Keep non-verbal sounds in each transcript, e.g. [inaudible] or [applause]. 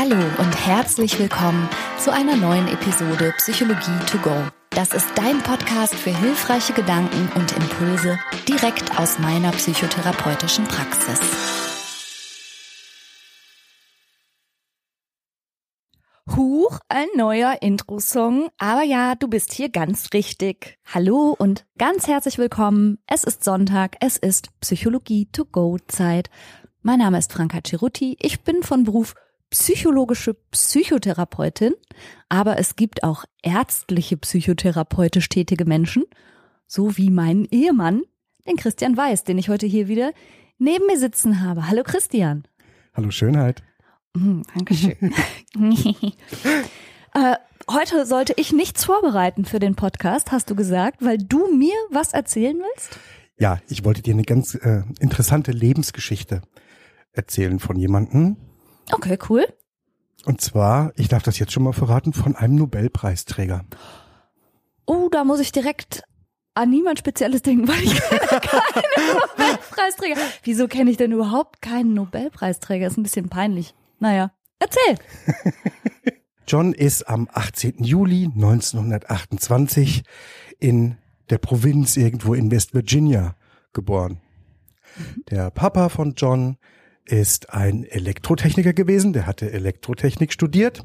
Hallo und herzlich willkommen zu einer neuen Episode Psychologie to go. Das ist dein Podcast für hilfreiche Gedanken und Impulse direkt aus meiner psychotherapeutischen Praxis. Huch, ein neuer Intro-Song. Aber ja, du bist hier ganz richtig. Hallo und ganz herzlich willkommen. Es ist Sonntag, es ist Psychologie to go Zeit. Mein Name ist Franka Cerutti. Ich bin von Beruf psychologische Psychotherapeutin, aber es gibt auch ärztliche psychotherapeutisch tätige Menschen, so wie mein Ehemann, den Christian Weiß, den ich heute hier wieder neben mir sitzen habe. Hallo Christian. Hallo Schönheit. Mhm, Dankeschön. [laughs] äh, heute sollte ich nichts vorbereiten für den Podcast, hast du gesagt, weil du mir was erzählen willst? Ja, ich wollte dir eine ganz äh, interessante Lebensgeschichte erzählen von jemandem. Okay, cool. Und zwar, ich darf das jetzt schon mal verraten, von einem Nobelpreisträger. Oh, da muss ich direkt an niemand Spezielles denken, weil ich [laughs] keinen Nobelpreisträger. Wieso kenne ich denn überhaupt keinen Nobelpreisträger? Ist ein bisschen peinlich. Naja, erzähl. [laughs] John ist am 18. Juli 1928 in der Provinz irgendwo in West Virginia geboren. Der Papa von John ist ein Elektrotechniker gewesen, der hatte Elektrotechnik studiert.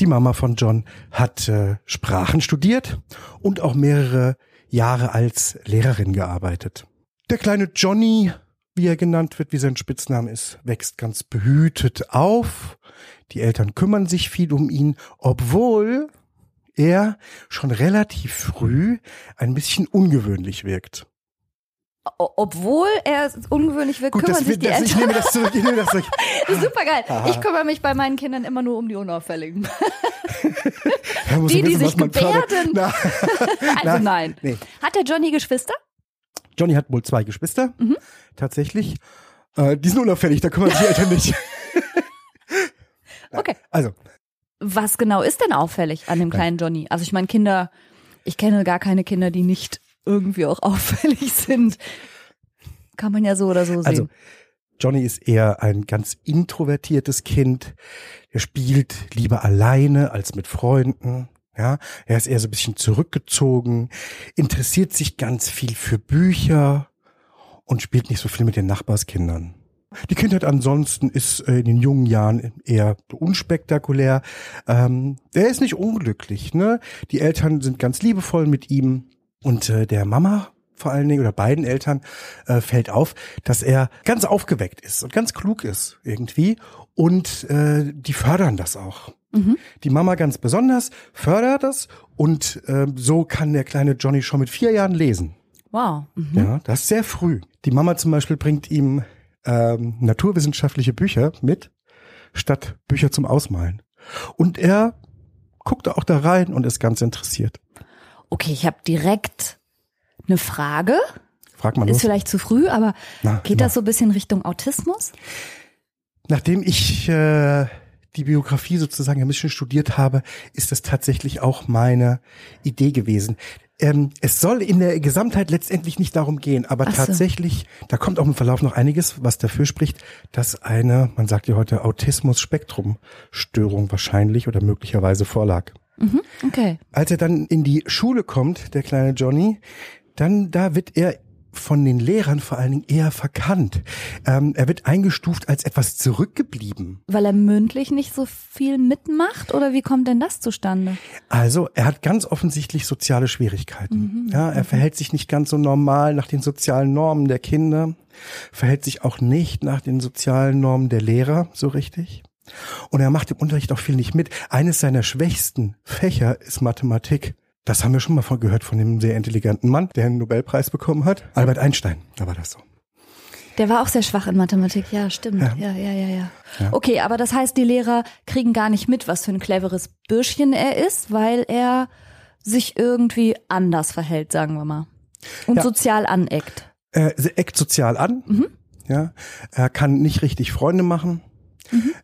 Die Mama von John hat äh, Sprachen studiert und auch mehrere Jahre als Lehrerin gearbeitet. Der kleine Johnny wie er genannt wird, wie sein Spitzname ist, wächst ganz behütet auf. Die Eltern kümmern sich viel um ihn, obwohl er schon relativ früh ein bisschen ungewöhnlich wirkt. Obwohl er ungewöhnlich Gut, kümmern sich wird, die das, Eltern. ich nehme das zurück, ich nehme das zurück. [laughs] Super geil. Ich kümmere mich bei meinen Kindern immer nur um die Unauffälligen. [laughs] Die, ja die wissen, sich man fördert. gebärden. Na, [laughs] Also nein. nee. Hat der Johnny Geschwister? Johnny hat wohl zwei Geschwister, Mhm. tatsächlich. Äh, die sind unauffällig, da kümmern sich die Eltern nicht. Okay. Also, Was genau ist denn auffällig an dem kleinen Johnny? Also ich meine, Kinder, ich kenne gar keine Kinder, die nicht irgendwie auch [laughs] auffällig sind. Kann man ja so oder so sehen. Also, Johnny ist eher ein ganz introvertiertes Kind. Er spielt lieber alleine als mit Freunden. Ja, er ist eher so ein bisschen zurückgezogen, interessiert sich ganz viel für Bücher und spielt nicht so viel mit den Nachbarskindern. Die Kindheit ansonsten ist äh, in den jungen Jahren eher unspektakulär. Ähm, er ist nicht unglücklich, ne? Die Eltern sind ganz liebevoll mit ihm und äh, der Mama vor allen Dingen oder beiden Eltern äh, fällt auf, dass er ganz aufgeweckt ist und ganz klug ist irgendwie und äh, die fördern das auch. Die Mama ganz besonders fördert das und äh, so kann der kleine Johnny schon mit vier Jahren lesen. wow. Mhm. Ja, das ist sehr früh. Die Mama zum Beispiel bringt ihm ähm, naturwissenschaftliche Bücher mit, statt Bücher zum Ausmalen. Und er guckt auch da rein und ist ganz interessiert. Okay, ich habe direkt eine Frage. Frag mal Ist los. vielleicht zu früh, aber Na, geht immer. das so ein bisschen Richtung Autismus? Nachdem ich äh, die Biografie sozusagen ein bisschen studiert habe, ist das tatsächlich auch meine Idee gewesen. Ähm, es soll in der Gesamtheit letztendlich nicht darum gehen, aber so. tatsächlich, da kommt auch im Verlauf noch einiges, was dafür spricht, dass eine, man sagt ja heute Autismus-Spektrum-Störung wahrscheinlich oder möglicherweise vorlag. Okay. Als er dann in die Schule kommt, der kleine Johnny, dann da wird er von den Lehrern vor allen Dingen eher verkannt. Ähm, er wird eingestuft als etwas zurückgeblieben. Weil er mündlich nicht so viel mitmacht oder wie kommt denn das zustande? Also er hat ganz offensichtlich soziale Schwierigkeiten. Ja, er verhält sich nicht ganz so normal nach den sozialen Normen der Kinder, verhält sich auch nicht nach den sozialen Normen der Lehrer so richtig. Und er macht im Unterricht auch viel nicht mit. Eines seiner schwächsten Fächer ist Mathematik. Das haben wir schon mal von gehört von dem sehr intelligenten Mann, der einen Nobelpreis bekommen hat. Albert Einstein, da war das so. Der war auch sehr schwach in Mathematik, ja, stimmt. Ja, ja, ja, ja. ja. Okay, aber das heißt, die Lehrer kriegen gar nicht mit, was für ein cleveres Bürschchen er ist, weil er sich irgendwie anders verhält, sagen wir mal. Und Ja. sozial aneckt. Er eckt sozial an. Ja, er kann nicht richtig Freunde machen.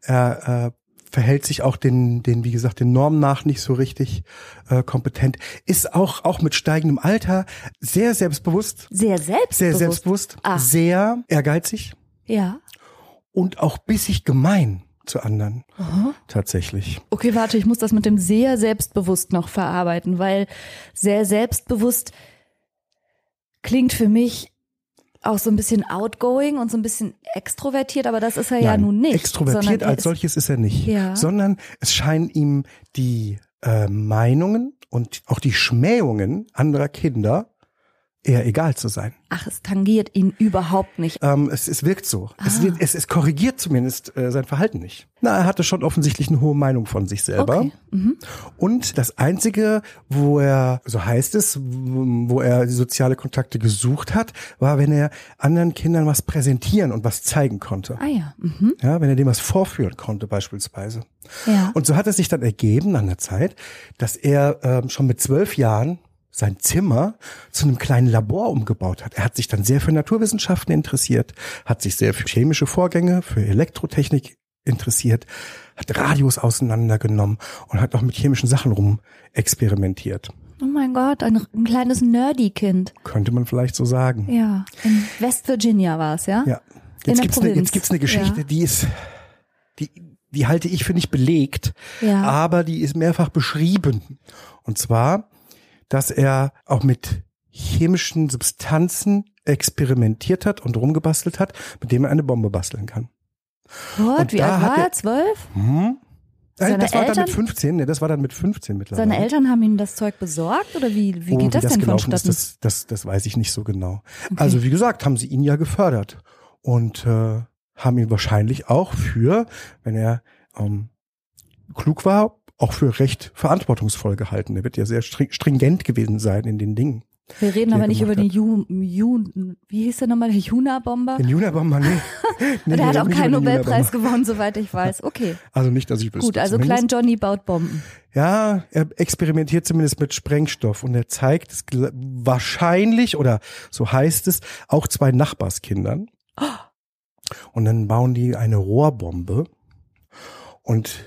Er äh, verhält sich auch den, den, wie gesagt, den Normen nach nicht so richtig äh, kompetent. Ist auch, auch mit steigendem Alter sehr selbstbewusst, Sehr selbstbewusst. sehr selbstbewusst, Ah. sehr ehrgeizig Ja. und auch bissig gemein zu anderen. Aha. Tatsächlich. Okay, warte, ich muss das mit dem sehr selbstbewusst noch verarbeiten, weil sehr selbstbewusst klingt für mich auch so ein bisschen outgoing und so ein bisschen extrovertiert, aber das ist er ja Nein, nun nicht. Extrovertiert er als solches ist er nicht, Ja. sondern es scheinen ihm die äh, Meinungen und auch die Schmähungen anderer Kinder eher egal zu sein. Ach, es tangiert ihn überhaupt nicht. Ähm, es, es wirkt so. Es, Ah. wird, es, es korrigiert zumindest äh, sein Verhalten nicht. Na, er hatte schon offensichtlich eine hohe Meinung von sich selber. Okay. Mhm. Und das Einzige, wo er, so heißt es, wo er soziale Kontakte gesucht hat, war, wenn er anderen Kindern was präsentieren und was zeigen konnte. Ah ja. Mhm. Ja, wenn er dem was vorführen konnte beispielsweise. Ja. Und so hat es sich dann ergeben an der Zeit, dass er ähm, schon mit zwölf Jahren sein Zimmer zu einem kleinen Labor umgebaut hat. Er hat sich dann sehr für Naturwissenschaften interessiert, hat sich sehr für chemische Vorgänge, für Elektrotechnik interessiert, hat Radios auseinandergenommen und hat auch mit chemischen Sachen rum experimentiert. Oh mein Gott, ein, ein kleines Nerdy-Kind. Könnte man vielleicht so sagen. Ja. In West Virginia war es, ja? Ja. Jetzt der gibt's, eine, jetzt gibt's eine Geschichte, Ja. die ist, die, die halte ich für nicht belegt, Ja. aber die ist mehrfach beschrieben. Und zwar, dass er auch mit chemischen Substanzen experimentiert hat und rumgebastelt hat, mit dem er eine Bombe basteln kann. What? Und Wie alt war er-? Zwölf? Hm? Nein, Seine das war dann mit Eltern? 15, ne, das war dann mit 15 mittlerweile. Seine Eltern haben ihm das Zeug besorgt oder wie, wie oh, geht das, wie das denn vonstatten? ist, das, das, das weiß ich nicht so genau. Also wie gesagt, haben sie ihn ja gefördert und äh, haben ihn wahrscheinlich auch für, wenn er ähm, klug war, auch für recht verantwortungsvoll gehalten. Er wird ja sehr string- stringent gewesen sein in den Dingen. Wir reden aber er nicht über gemacht den Ju, Ju, wie hieß der nochmal, der Juna-Bomber? Den Juna-Bomber, nee. [laughs] nee Der hat auch keinen Nobelpreis gewonnen, soweit ich weiß. [laughs] Okay, Also nicht, dass ich wüsste. gut, also zumindest. Klein Johnny baut Bomben. Ja, er experimentiert zumindest mit Sprengstoff und er zeigt es wahrscheinlich oder so heißt es auch zwei Nachbarskindern. [gasps] Und dann bauen die eine Rohrbombe und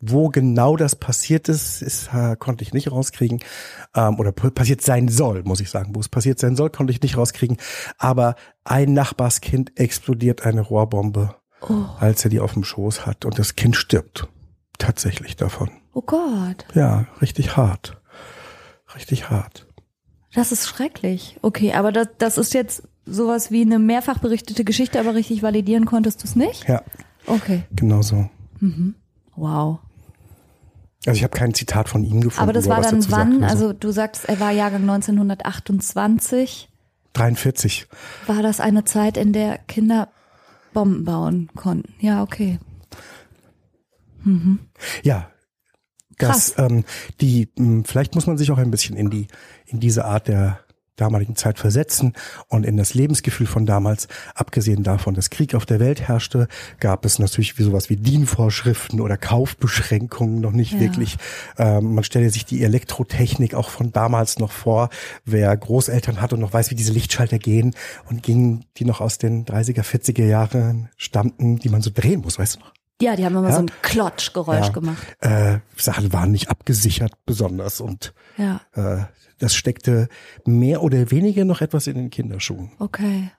wo genau das passiert ist, ist äh, konnte ich nicht rauskriegen. Ähm, oder passiert sein soll, muss ich sagen. Wo es passiert sein soll, konnte ich nicht rauskriegen. Aber ein Nachbarskind explodiert eine Rohrbombe, Oh, als er die auf dem Schoß hat. Und das Kind stirbt tatsächlich davon. oh Gott, Ja, richtig hart. Richtig hart. das ist schrecklich. Okay, aber das, das ist jetzt sowas wie eine mehrfach berichtete Geschichte, aber richtig validieren konntest du es nicht? Ja, Okay, genau so. wow. Also ich habe kein Zitat von ihm gefunden. Aber das war dann wann? Also du sagst, er war Jahrgang 1928. 43. War das eine Zeit, in der Kinder Bomben bauen konnten? Ja, okay. Ja. Das, ähm, die, mh, vielleicht muss man sich auch ein bisschen in die, in diese Art der damaligen Zeit versetzen und in das Lebensgefühl von damals. Abgesehen davon, dass Krieg auf der Welt herrschte, gab es natürlich wie sowas wie DIN-Vorschriften oder Kaufbeschränkungen noch nicht Ja. wirklich. Ähm, man stelle sich die Elektrotechnik auch von damals noch vor. Wer Großeltern hat und noch weiß, wie diese Lichtschalter gehen und gingen, die noch aus den 30er, 40er Jahren stammten, die man so drehen muss, weißt du noch? Ja, die haben immer Ja. so ein Klotschgeräusch Ja. gemacht. Äh, Sachen waren nicht abgesichert besonders und Ja, äh, das steckte mehr oder weniger noch etwas in den Kinderschuhen. okay.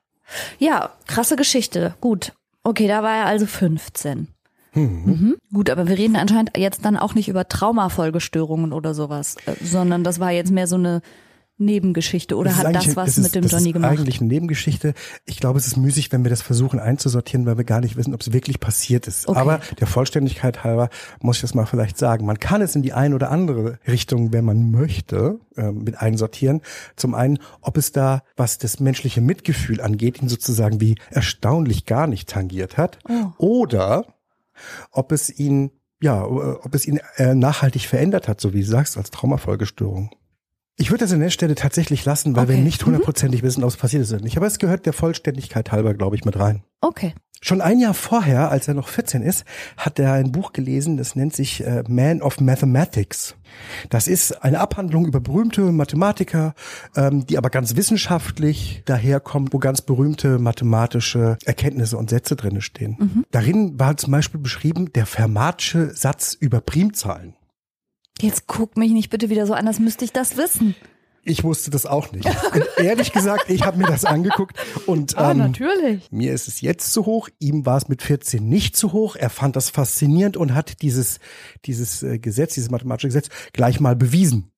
Ja, krasse Geschichte. Gut. Okay, da war er also 15. Mhm. Gut, aber wir reden anscheinend jetzt dann auch nicht über Traumafolgestörungen oder sowas, äh, sondern das war jetzt mehr so eine Nebengeschichte oder hat das was ist, mit dem Johnny gemacht? eigentlich eine Nebengeschichte. Ich glaube, es ist müßig, wenn wir das versuchen einzusortieren, weil wir gar nicht wissen, ob es wirklich passiert ist. Okay. Aber der Vollständigkeit halber muss ich das mal vielleicht sagen. Man kann es in die eine oder andere Richtung, wenn man möchte, äh, mit einsortieren. Zum einen, ob es da, was das menschliche Mitgefühl angeht, ihn sozusagen wie erstaunlich gar nicht tangiert hat. Oh. Oder ob es ihn ja, äh, ob es ihn äh, nachhaltig verändert hat, so wie du sagst, als Traumafolgestörung. Ich würde das an der Stelle tatsächlich lassen, weil wir Okay. nicht hundertprozentig wissen, ob es passiert ist nicht. Aber es gehört der Vollständigkeit halber, glaube ich, mit rein. Okay. Schon ein Jahr vorher, als er noch 14 ist, hat er ein Buch gelesen, das nennt sich äh, Man of Mathematics. Das ist eine Abhandlung über berühmte Mathematiker, ähm, die aber ganz wissenschaftlich daherkommt, wo ganz berühmte mathematische Erkenntnisse und Sätze drinne stehen. Darin war zum Beispiel beschrieben der Fermatsche Satz über Primzahlen. Jetzt guck mich nicht bitte wieder so an, als müsste ich das wissen. Ich wusste das auch nicht. Und ehrlich gesagt, ich habe mir das angeguckt und Ah, ähm, natürlich. mir ist es jetzt zu hoch. Ihm war es mit 14 nicht zu hoch. Er fand das faszinierend und hat dieses dieses äh, Gesetz, dieses mathematische Gesetz gleich mal bewiesen,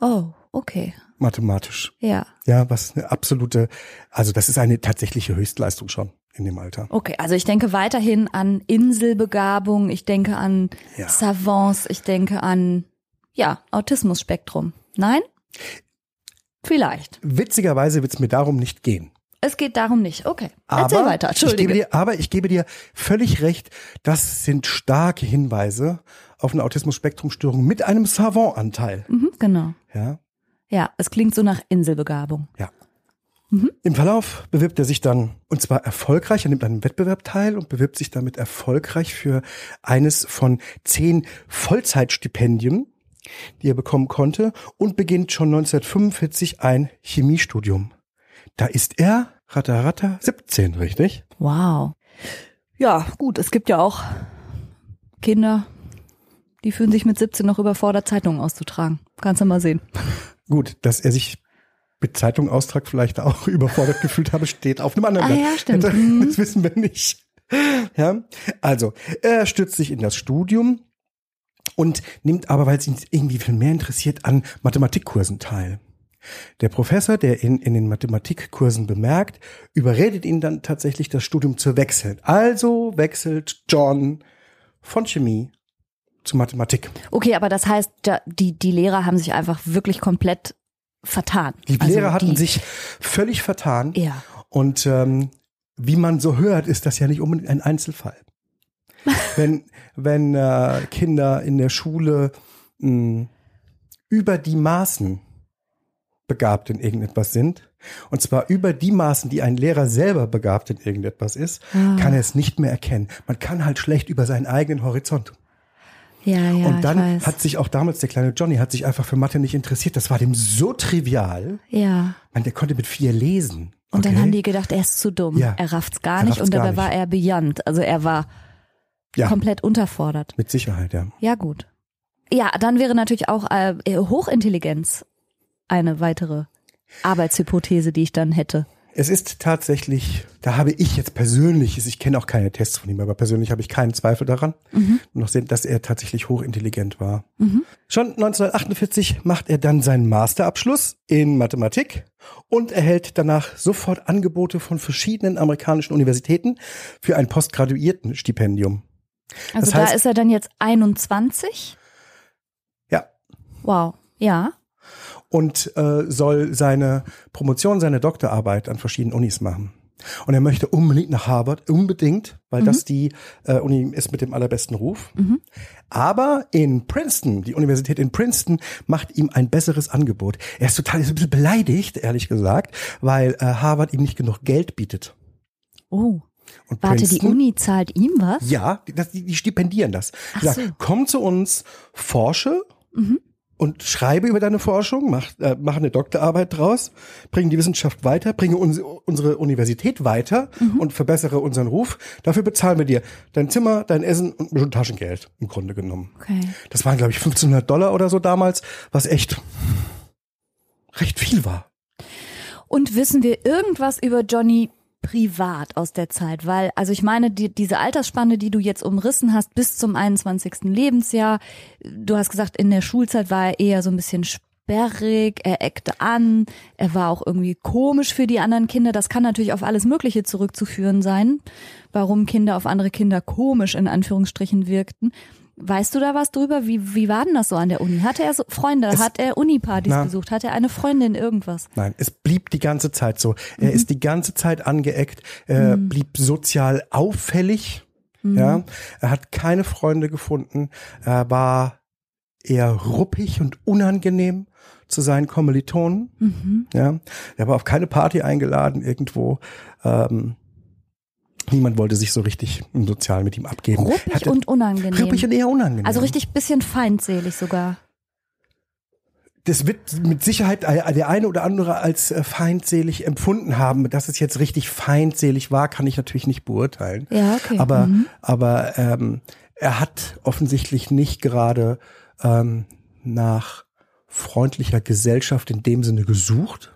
Oh, okay. mathematisch. Ja. Ja, was eine absolute, also das ist eine tatsächliche Höchstleistung schon in dem Alter. Okay, also ich denke weiterhin an Inselbegabung, ich denke an Ja. Savants, ich denke an, ja, Autismus-Spektrum. Nein? Vielleicht. Witzigerweise wird es mir darum nicht gehen. Es geht darum nicht. Okay. Aber Erzähl weiter. Ich gebe Entschuldige. dir, aber ich gebe dir völlig recht, das sind starke Hinweise auf eine Autismus-Spektrum-Störung mit einem Savant-Anteil. Mhm, genau. Ja, Ja, es klingt so nach Inselbegabung. ja. Im Verlauf bewirbt er sich dann, und zwar erfolgreich, er nimmt an einem Wettbewerb teil und bewirbt sich damit erfolgreich für eines von zehn Vollzeitstipendien, die er bekommen konnte, und beginnt schon 1945 ein Chemiestudium. Da ist er, ratter, ratter, 17, richtig? Wow. Ja, gut, es gibt ja auch Kinder, die fühlen sich mit 17 noch überfordert, Zeitungen auszutragen. Kannst du mal sehen. Gut, dass er sich mit Zeitungaustrag vielleicht auch [laughs] überfordert gefühlt habe, steht auf einem anderen Ah, Blatt. ja, stimmt. [laughs] Das, Mhm. wissen wir nicht. Ja, also er stürzt sich in das Studium und nimmt aber, weil es ihn irgendwie viel mehr interessiert, an Mathematikkursen teil. Der Professor, der ihn in den Mathematikkursen bemerkt, überredet ihn dann tatsächlich, das Studium zu wechseln. Also wechselt John von Chemie zu Mathematik. Okay, aber das heißt, die, die Lehrer haben sich einfach wirklich komplett vertan. Die Also Lehrer hatten die, sich völlig vertan. Ja. Und ähm, wie man so hört, ist das ja nicht unbedingt ein Einzelfall. [laughs] wenn wenn äh, Kinder in der Schule mh, über die Maßen begabt in irgendetwas sind, und zwar über die Maßen, die ein Lehrer selber begabt in irgendetwas ist, Ah. kann er es nicht mehr erkennen. Man kann halt schlecht über seinen eigenen Horizont. Ja, ja, und dann hat sich auch damals der kleine Johnny hat sich einfach für Mathe nicht interessiert. Das war dem so trivial. ja. Man, der konnte mit vier lesen. Und dann haben die gedacht, er ist zu dumm. Ja. Er rafft's gar Er nicht rafft's und dabei war er beyond. Also er war Ja. komplett unterfordert. Mit Sicherheit, ja. Ja, gut. Ja, dann wäre natürlich auch äh, Hochintelligenz eine weitere Arbeitshypothese, die ich dann hätte. Es ist tatsächlich, da habe ich jetzt persönlich, ich kenne auch keine Tests von ihm, aber persönlich habe ich keinen Zweifel daran, noch sehen, dass er tatsächlich hochintelligent war. Schon 1948 macht er dann seinen Masterabschluss in Mathematik und erhält danach sofort Angebote von verschiedenen amerikanischen Universitäten für ein Postgraduiertenstipendium. Also Das da heißt- ist er dann jetzt 21. Ja, Wow. Ja. Und äh, soll seine Promotion, seine Doktorarbeit an verschiedenen Unis machen. Und er möchte unbedingt nach Harvard, unbedingt, weil das die äh, Uni ist mit dem allerbesten Ruf. Aber in Princeton, die Universität in Princeton, macht ihm ein besseres Angebot. Er ist total ist ein bisschen beleidigt, ehrlich gesagt, weil äh, Harvard ihm nicht genug Geld bietet. Oh. Und Warte, die Princeton- Uni zahlt ihm was? Ja, die, die, die stipendieren das. Ach Die sagen, so. komm zu uns, forsche und schreibe über deine Forschung, mach, äh, mach eine Doktorarbeit draus, bring die Wissenschaft weiter, bringe uns, unsere Universität weiter und verbessere unseren Ruf. Dafür bezahlen wir dir dein Zimmer, dein Essen und ein bisschen Taschengeld im Grunde genommen. Okay. Das waren, glaube ich, 1500 Dollar oder so damals, was echt recht viel war. Und wissen wir irgendwas über Johnny privat aus der Zeit? Weil, also ich meine, die, diese Altersspanne, die du jetzt umrissen hast, bis zum 21. Lebensjahr, du hast gesagt, in der Schulzeit war er eher so ein bisschen sperrig, er eckte an, er war auch irgendwie komisch für die anderen Kinder. Das kann natürlich auf alles Mögliche zurückzuführen sein, warum Kinder auf andere Kinder komisch in Anführungsstrichen wirkten. Weißt du da was drüber? Wie, wie war denn das so an der Uni? Hatte er so Freunde? Es- hat er Unipartys besucht? Hat er eine Freundin? Irgendwas? Nein, es blieb die ganze Zeit so. Er ist die ganze Zeit angeeckt, er blieb sozial auffällig. Ja, er hat keine Freunde gefunden. Er war eher ruppig und unangenehm zu seinen Kommilitonen. Ja, er war auf keine Party eingeladen irgendwo. Ähm, niemand wollte sich so richtig im Sozialen mit ihm abgeben. Ruppig Hatte- und unangenehm. ruppig und eher unangenehm. Also richtig bisschen feindselig sogar. das wird mit Sicherheit der eine oder andere als äh, feindselig empfunden haben. Dass es jetzt richtig feindselig war, kann ich natürlich nicht beurteilen. Ja, okay. Aber, Mhm. aber ähm, er hat offensichtlich nicht gerade ähm, nach freundlicher Gesellschaft in dem Sinne gesucht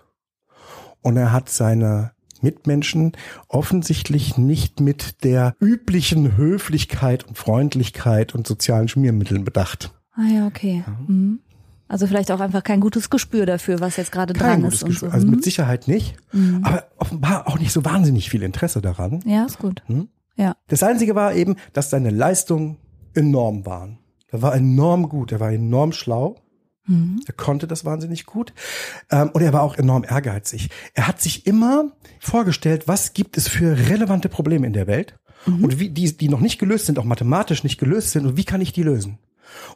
und er hat seine Mitmenschen offensichtlich nicht mit der üblichen Höflichkeit und Freundlichkeit und sozialen Schmiermitteln bedacht. Ah ja, okay. Mhm. Also vielleicht auch einfach kein gutes Gespür dafür, was jetzt gerade dran ist. Und so. Also Mhm. mit Sicherheit nicht, aber offenbar auch nicht so wahnsinnig viel Interesse daran. Ja, ist gut. Hm? Ja. Das Einzige war eben, dass seine Leistungen enorm waren. Er war enorm gut, er war enorm schlau. Mhm. Er konnte das wahnsinnig gut. Ähm, und er war auch enorm ehrgeizig. Er hat sich immer vorgestellt, was gibt es für relevante Probleme in der Welt und wie die, die noch nicht gelöst sind, auch mathematisch nicht gelöst sind und wie kann ich die lösen?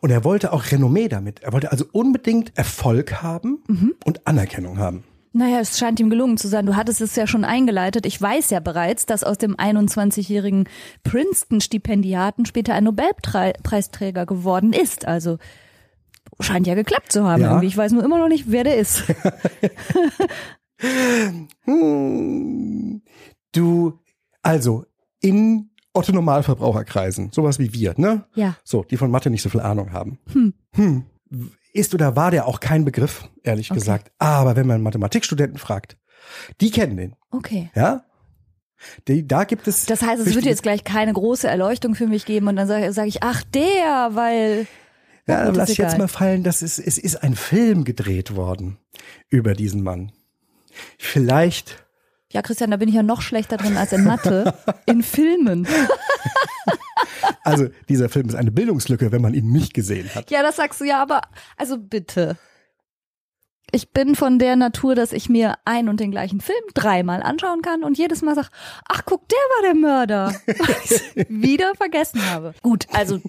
Und er wollte auch Renommee damit. Er wollte also unbedingt Erfolg haben und Anerkennung haben. Naja, es scheint ihm gelungen zu sein. Du hattest es ja schon eingeleitet. Ich weiß ja bereits, dass aus dem 21-jährigen Princeton-Stipendiaten später ein Nobelpreisträger geworden ist. Also scheint ja geklappt zu haben Ja. irgendwie. Ich weiß nur immer noch nicht, wer der ist. Hm, [laughs] [laughs] Du, also in Otto Normalverbraucherkreisen, sowas wie wir, ne? Ja. So, die von Mathe nicht so viel Ahnung haben. Hm. Ist oder war der auch kein Begriff, ehrlich Okay. gesagt. Aber wenn man Mathematikstudenten fragt, die kennen den, Okay. ja? Die, da gibt es. Das heißt, es wird jetzt gleich keine große Erleuchtung für mich geben und dann sage sag ich, ach der, weil. Ja, gut, lass jetzt mal fallen, dass es, es ist ein Film gedreht worden über diesen Mann. Vielleicht Ja, Christian, da bin ich ja noch schlechter drin als in Mathe. [laughs] in Filmen. Also dieser Film ist eine Bildungslücke, wenn man ihn nicht gesehen hat. Ja, das sagst du ja, aber also bitte. Ich bin von der Natur, dass ich mir ein und den gleichen Film dreimal anschauen kann und jedes Mal sag, ach guck, der war der Mörder. [laughs] Weil ich's [laughs] wieder vergessen habe. Gut, also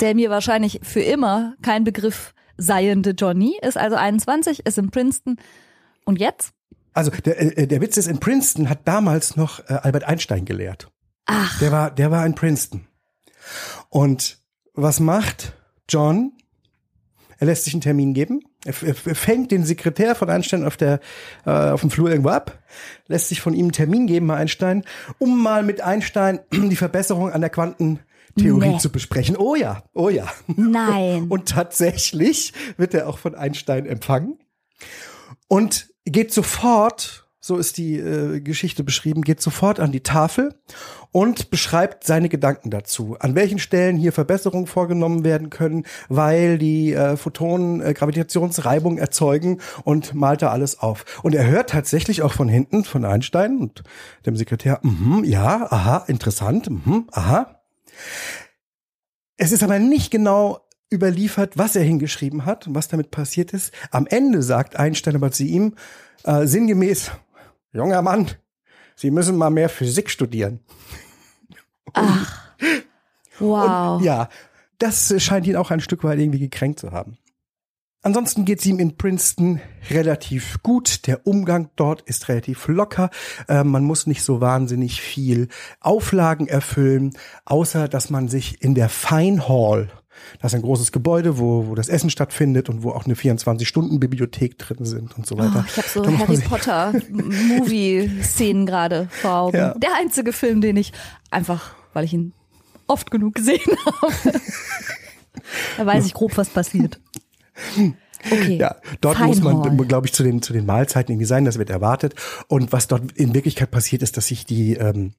der mir wahrscheinlich für immer kein Begriff seiende Johnny ist also 21, ist in Princeton und jetzt? Also der, äh, der Witz ist, in Princeton hat damals noch äh, Albert Einstein gelehrt. Ach, Der war, der war in Princeton. Und was macht John? Er lässt sich einen Termin geben. Er, fängt den Sekretär von Einstein auf der äh, auf dem Flur irgendwo ab, lässt sich von ihm einen Termin geben, bei Einstein, um mal mit Einstein die Verbesserung an der Quantentheorie Nee. zu besprechen. Oh ja, oh ja. nein. [laughs] Und tatsächlich wird er auch von Einstein empfangen und geht sofort, so ist die äh, Geschichte beschrieben, geht sofort an die Tafel und beschreibt seine Gedanken dazu, an welchen Stellen hier Verbesserungen vorgenommen werden können, weil die äh, Photonen äh, Gravitationsreibung erzeugen und malt da alles auf. Und er hört tatsächlich auch von hinten von Einstein und dem Sekretär, mhm, ja, aha, interessant, mhm, aha. Es ist aber nicht genau überliefert, was er hingeschrieben hat und was damit passiert ist. Am Ende sagt Einstein aber zu ihm äh, sinngemäß, junger Mann, Sie müssen mal mehr Physik studieren. Ach. [laughs] Wow. Und ja, das scheint ihn auch ein Stück weit irgendwie gekränkt zu haben. Ansonsten geht's ihm in Princeton relativ gut. Der Umgang dort ist relativ locker. Äh, man muss nicht so wahnsinnig viel Auflagen erfüllen, außer dass man sich in der Fine Hall, das ist ein großes Gebäude, wo, wo das Essen stattfindet und wo auch eine 24-Stunden-Bibliothek drin sind und so weiter. Oh, ich habe so Da Harry sich- Potter Movie-Szenen gerade vor Augen. Ja. Der einzige Film, den ich einfach, weil ich ihn oft genug gesehen [laughs] habe, da weiß ich grob, was passiert. Okay. Ja, dort muss Feinhall. man, glaube ich, zu den, zu den Mahlzeiten irgendwie sein, das wird erwartet. Und was dort in Wirklichkeit passiert ist, dass sich die, ähm,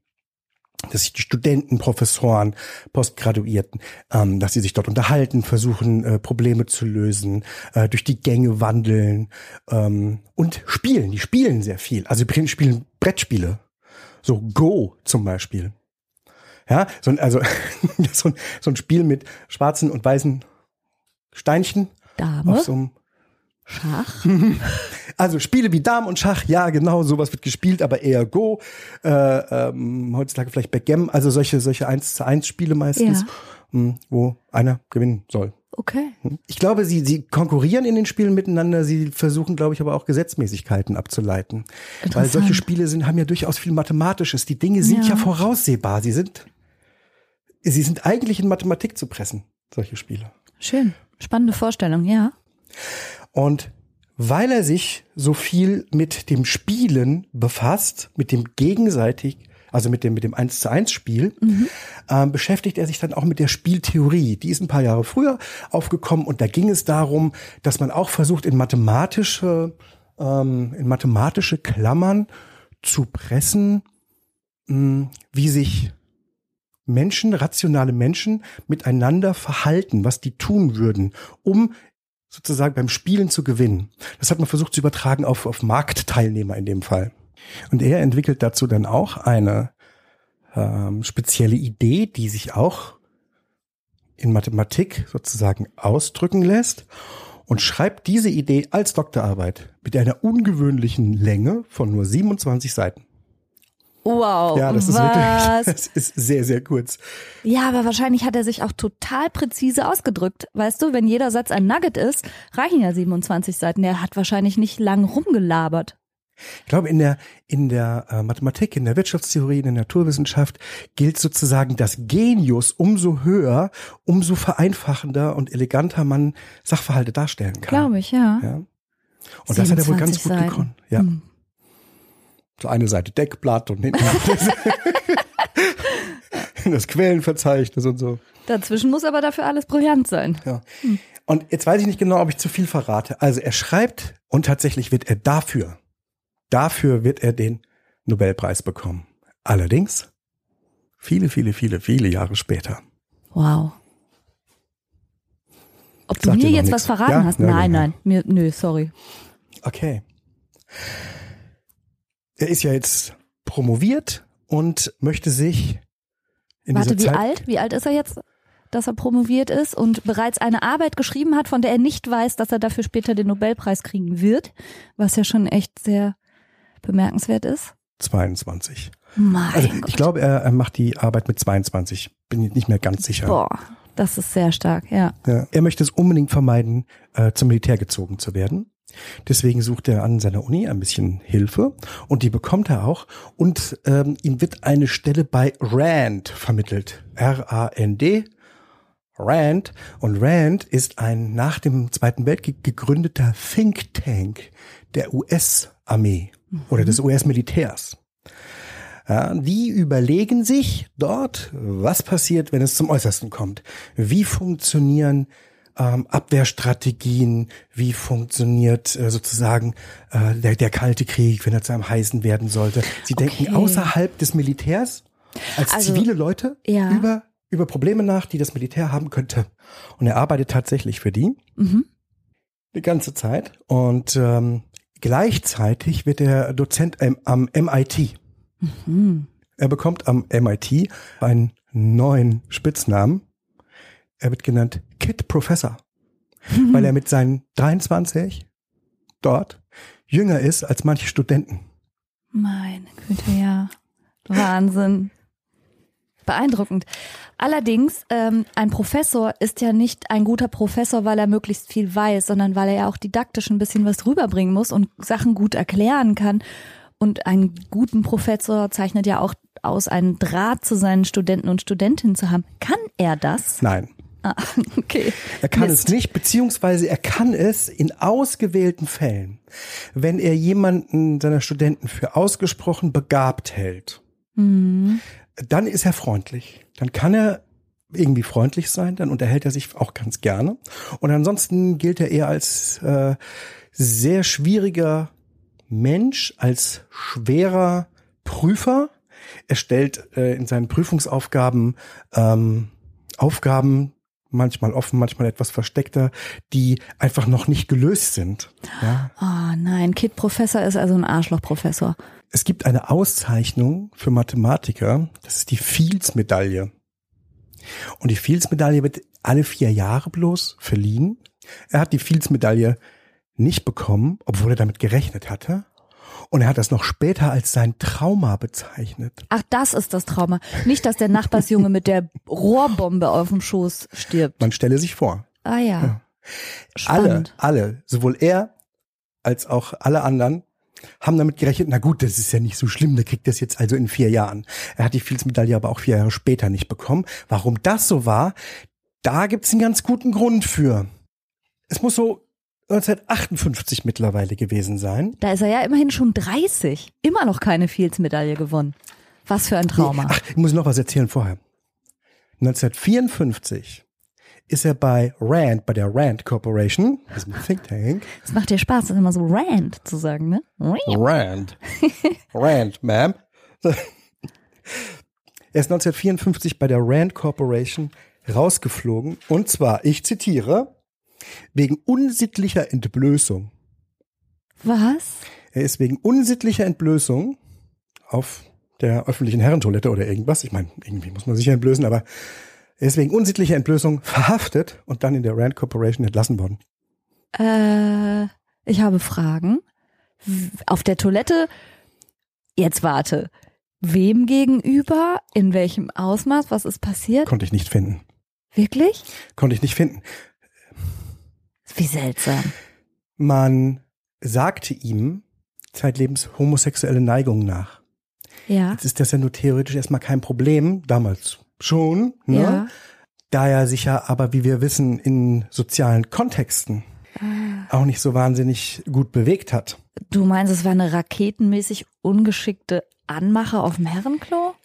dass sich die Studenten, Professoren, Postgraduierten, ähm, dass sie sich dort unterhalten, versuchen, äh, Probleme zu lösen, äh, durch die Gänge wandeln ähm, und spielen. Die spielen sehr viel. Also die spielen Brettspiele. So Go zum Beispiel. Ja, so ein, also [laughs] so ein, so ein Spiel mit schwarzen und weißen Steinchen Dame, auf so einem Schach. [laughs] also Spiele wie Dame und Schach, ja genau, sowas wird gespielt, aber eher Go, äh, ähm, heutzutage vielleicht Backgammon, also solche solche 1 zu 1 Spiele meistens, Ja. mh, wo einer gewinnen soll. Okay. Ich glaube, sie, sie konkurrieren in den Spielen miteinander, sie versuchen, glaube ich, aber auch Gesetzmäßigkeiten abzuleiten. Weil solche. Spiele sind, haben ja durchaus viel Mathematisches. Die Dinge sind Ja. ja, voraussehbar. Sie sind, sie sind eigentlich in Mathematik zu pressen, solche Spiele. Schön. Spannende Vorstellung, ja. Und weil er sich so viel mit dem Spielen befasst, mit dem gegenseitig also mit dem, mit dem 1 zu 1 Spiel, mhm. ähm, beschäftigt er sich dann auch mit der Spieltheorie. Die ist ein paar Jahre früher aufgekommen und da ging es darum, dass man auch versucht, in mathematische, ähm, in mathematische Klammern zu pressen, mh, hm, wie sich Menschen, rationale Menschen miteinander verhalten, was die tun würden, um sozusagen beim Spielen zu gewinnen. Das hat man versucht zu übertragen auf, auf Marktteilnehmer in dem Fall. Und er entwickelt dazu dann auch eine ähm, spezielle Idee, die sich auch in Mathematik sozusagen ausdrücken lässt und schreibt diese Idee als Doktorarbeit mit einer ungewöhnlichen Länge von nur 27 Seiten. Wow. Ja, das was? ist wirklich, [laughs] das ist sehr, sehr kurz. Ja, aber wahrscheinlich hat er sich auch total präzise ausgedrückt. Weißt du, wenn jeder Satz ein Nugget ist, reichen ja 27 Seiten. Der hat wahrscheinlich nicht lang rumgelabert. Ich glaube, in der, in der äh, Mathematik, in der Wirtschaftstheorie, in der Naturwissenschaft gilt sozusagen das Genius umso höher, umso vereinfachender und eleganter man Sachverhalte darstellen kann. Glaube ich, ja. ja. Und das hat er wohl ganz gut Seiten. gekonnt. Ja. Hm. Eine Seite Deckblatt und hinten [laughs] das Quellenverzeichnis und so. Dazwischen muss aber dafür alles brillant sein. Ja. Hm. Und jetzt weiß ich nicht genau, ob ich zu viel verrate. Also er schreibt und tatsächlich wird er dafür, dafür wird er den Nobelpreis bekommen. Allerdings viele, viele, viele, viele Jahre später. Wow. Ob du mir jetzt nix. was verraten Ja? hast? Ja, nein, ja. nein. Mir, nö, sorry. Okay. Er ist ja jetzt promoviert und möchte sich in Warte, wie dieser Zeit alt? Wie alt ist er jetzt, dass er promoviert ist und bereits eine Arbeit geschrieben hat, von der er nicht weiß, dass er dafür später den Nobelpreis kriegen wird, was ja schon echt sehr bemerkenswert ist. 22. Mein Also Gott. ich glaube, er, er macht die Arbeit mit 22. Bin nicht mehr ganz sicher. Boah, das ist sehr stark, ja. Ja. Er möchte es unbedingt vermeiden, äh, zum Militär gezogen zu werden. Deswegen sucht er an seiner Uni ein bisschen Hilfe und die bekommt er auch. Und ähm, ihm wird eine Stelle bei RAND vermittelt. R-A-N-D. RAND. Und RAND ist ein nach dem Zweiten Weltkrieg gegründeter Think Tank der US-Armee oder des US-Militärs. Ja, die überlegen sich dort, was passiert, wenn es zum Äußersten kommt. Wie funktionieren ähm, Abwehrstrategien, wie funktioniert äh, sozusagen äh, der, der Kalte Krieg, wenn er zu einem heißen werden sollte. Sie denken Okay. außerhalb des Militärs als Also, zivile Leute ja. über, über Probleme nach, die das Militär haben könnte. Und er arbeitet tatsächlich für die Mhm. die ganze Zeit. Und ähm, gleichzeitig wird er Dozent am, am MIT. Hm. Er bekommt am MIT einen neuen Spitznamen. Er wird genannt Kid Professor, weil er [laughs] mit seinen 23 dort jünger ist als manche Studenten. Meine Güte, ja. Wahnsinn. Beeindruckend. Allerdings, ähm, ein Professor ist ja nicht ein guter Professor, weil er möglichst viel weiß, sondern weil er ja auch didaktisch ein bisschen was rüberbringen muss und Sachen gut erklären kann. Und einen guten Professor zeichnet ja auch aus, einen Draht zu seinen Studenten und Studentinnen zu haben. Kann er das? Nein, Ah, [laughs] okay. er kann Mist. es nicht, beziehungsweise er kann es in ausgewählten Fällen, wenn er jemanden seiner Studenten für ausgesprochen begabt hält. Hm. dann ist er freundlich. Dann kann er irgendwie freundlich sein, dann unterhält er sich auch ganz gerne. Und ansonsten gilt er eher als äh, sehr schwieriger Mensch, als schwerer Prüfer. Er stellt äh, in seinen Prüfungsaufgaben ähm, Aufgaben, manchmal offen, manchmal etwas versteckter, die einfach noch nicht gelöst sind. Ja? Oh nein, Kid Professor ist also ein Arschloch-Professor. Es gibt eine Auszeichnung für Mathematiker, das ist die Fields-Medaille. Und die Fields-Medaille wird alle vier Jahre bloß verliehen. Er hat die Fields-Medaille nicht bekommen, obwohl er damit gerechnet hatte. Und er hat das noch später als sein Trauma bezeichnet. Ach, das ist das Trauma. Nicht, dass der Nachbarsjunge mit der Rohrbombe auf dem Schoß stirbt. Man stelle sich vor, Ah ja. alle, Spannend. alle, sowohl er als auch alle anderen, haben damit gerechnet, na gut, das ist ja nicht so schlimm, der kriegt das jetzt also in vier Jahren. Er hat die Fields-Medaille aber auch vier Jahre später nicht bekommen. Warum das so war, da gibt's einen ganz guten Grund für. Es muss so 1958 mittlerweile gewesen sein. Da ist er ja immerhin schon 30. Immer noch keine Fields-Medaille gewonnen. Was für ein Trauma. Ach, ich muss noch was erzählen vorher. 1954 ist er bei RAND, bei der RAND Corporation, das ist ein Think Tank. Es macht dir Spaß, das immer so Rand zu sagen, ne? RAND. RAND, ma'am. Er ist 1954 bei der RAND Corporation rausgeflogen und zwar, ich zitiere, wegen unsittlicher Entblößung. Was? Er ist wegen unsittlicher Entblößung auf der öffentlichen Herrentoilette oder irgendwas. Ich meine, irgendwie muss man sich entblößen, aber er ist wegen unsittlicher Entblößung verhaftet und dann in der Rand Corporation entlassen worden. Äh, ich habe Fragen. Auf der Toilette, jetzt warte. Wem gegenüber? In welchem Ausmaß? Was ist passiert? Konnte ich nicht finden. Wirklich? Konnte ich nicht finden. Wie seltsam. Man sagte ihm zeitlebens homosexuelle Neigungen nach. Ja. Jetzt ist das ja nur theoretisch erstmal kein Problem, damals schon, ne? Ja. da er sich ja aber, wie wir wissen, in sozialen Kontexten auch nicht so wahnsinnig gut bewegt hat. Du meinst, es war eine raketenmäßig ungeschickte Anmache auf dem Herrenklo?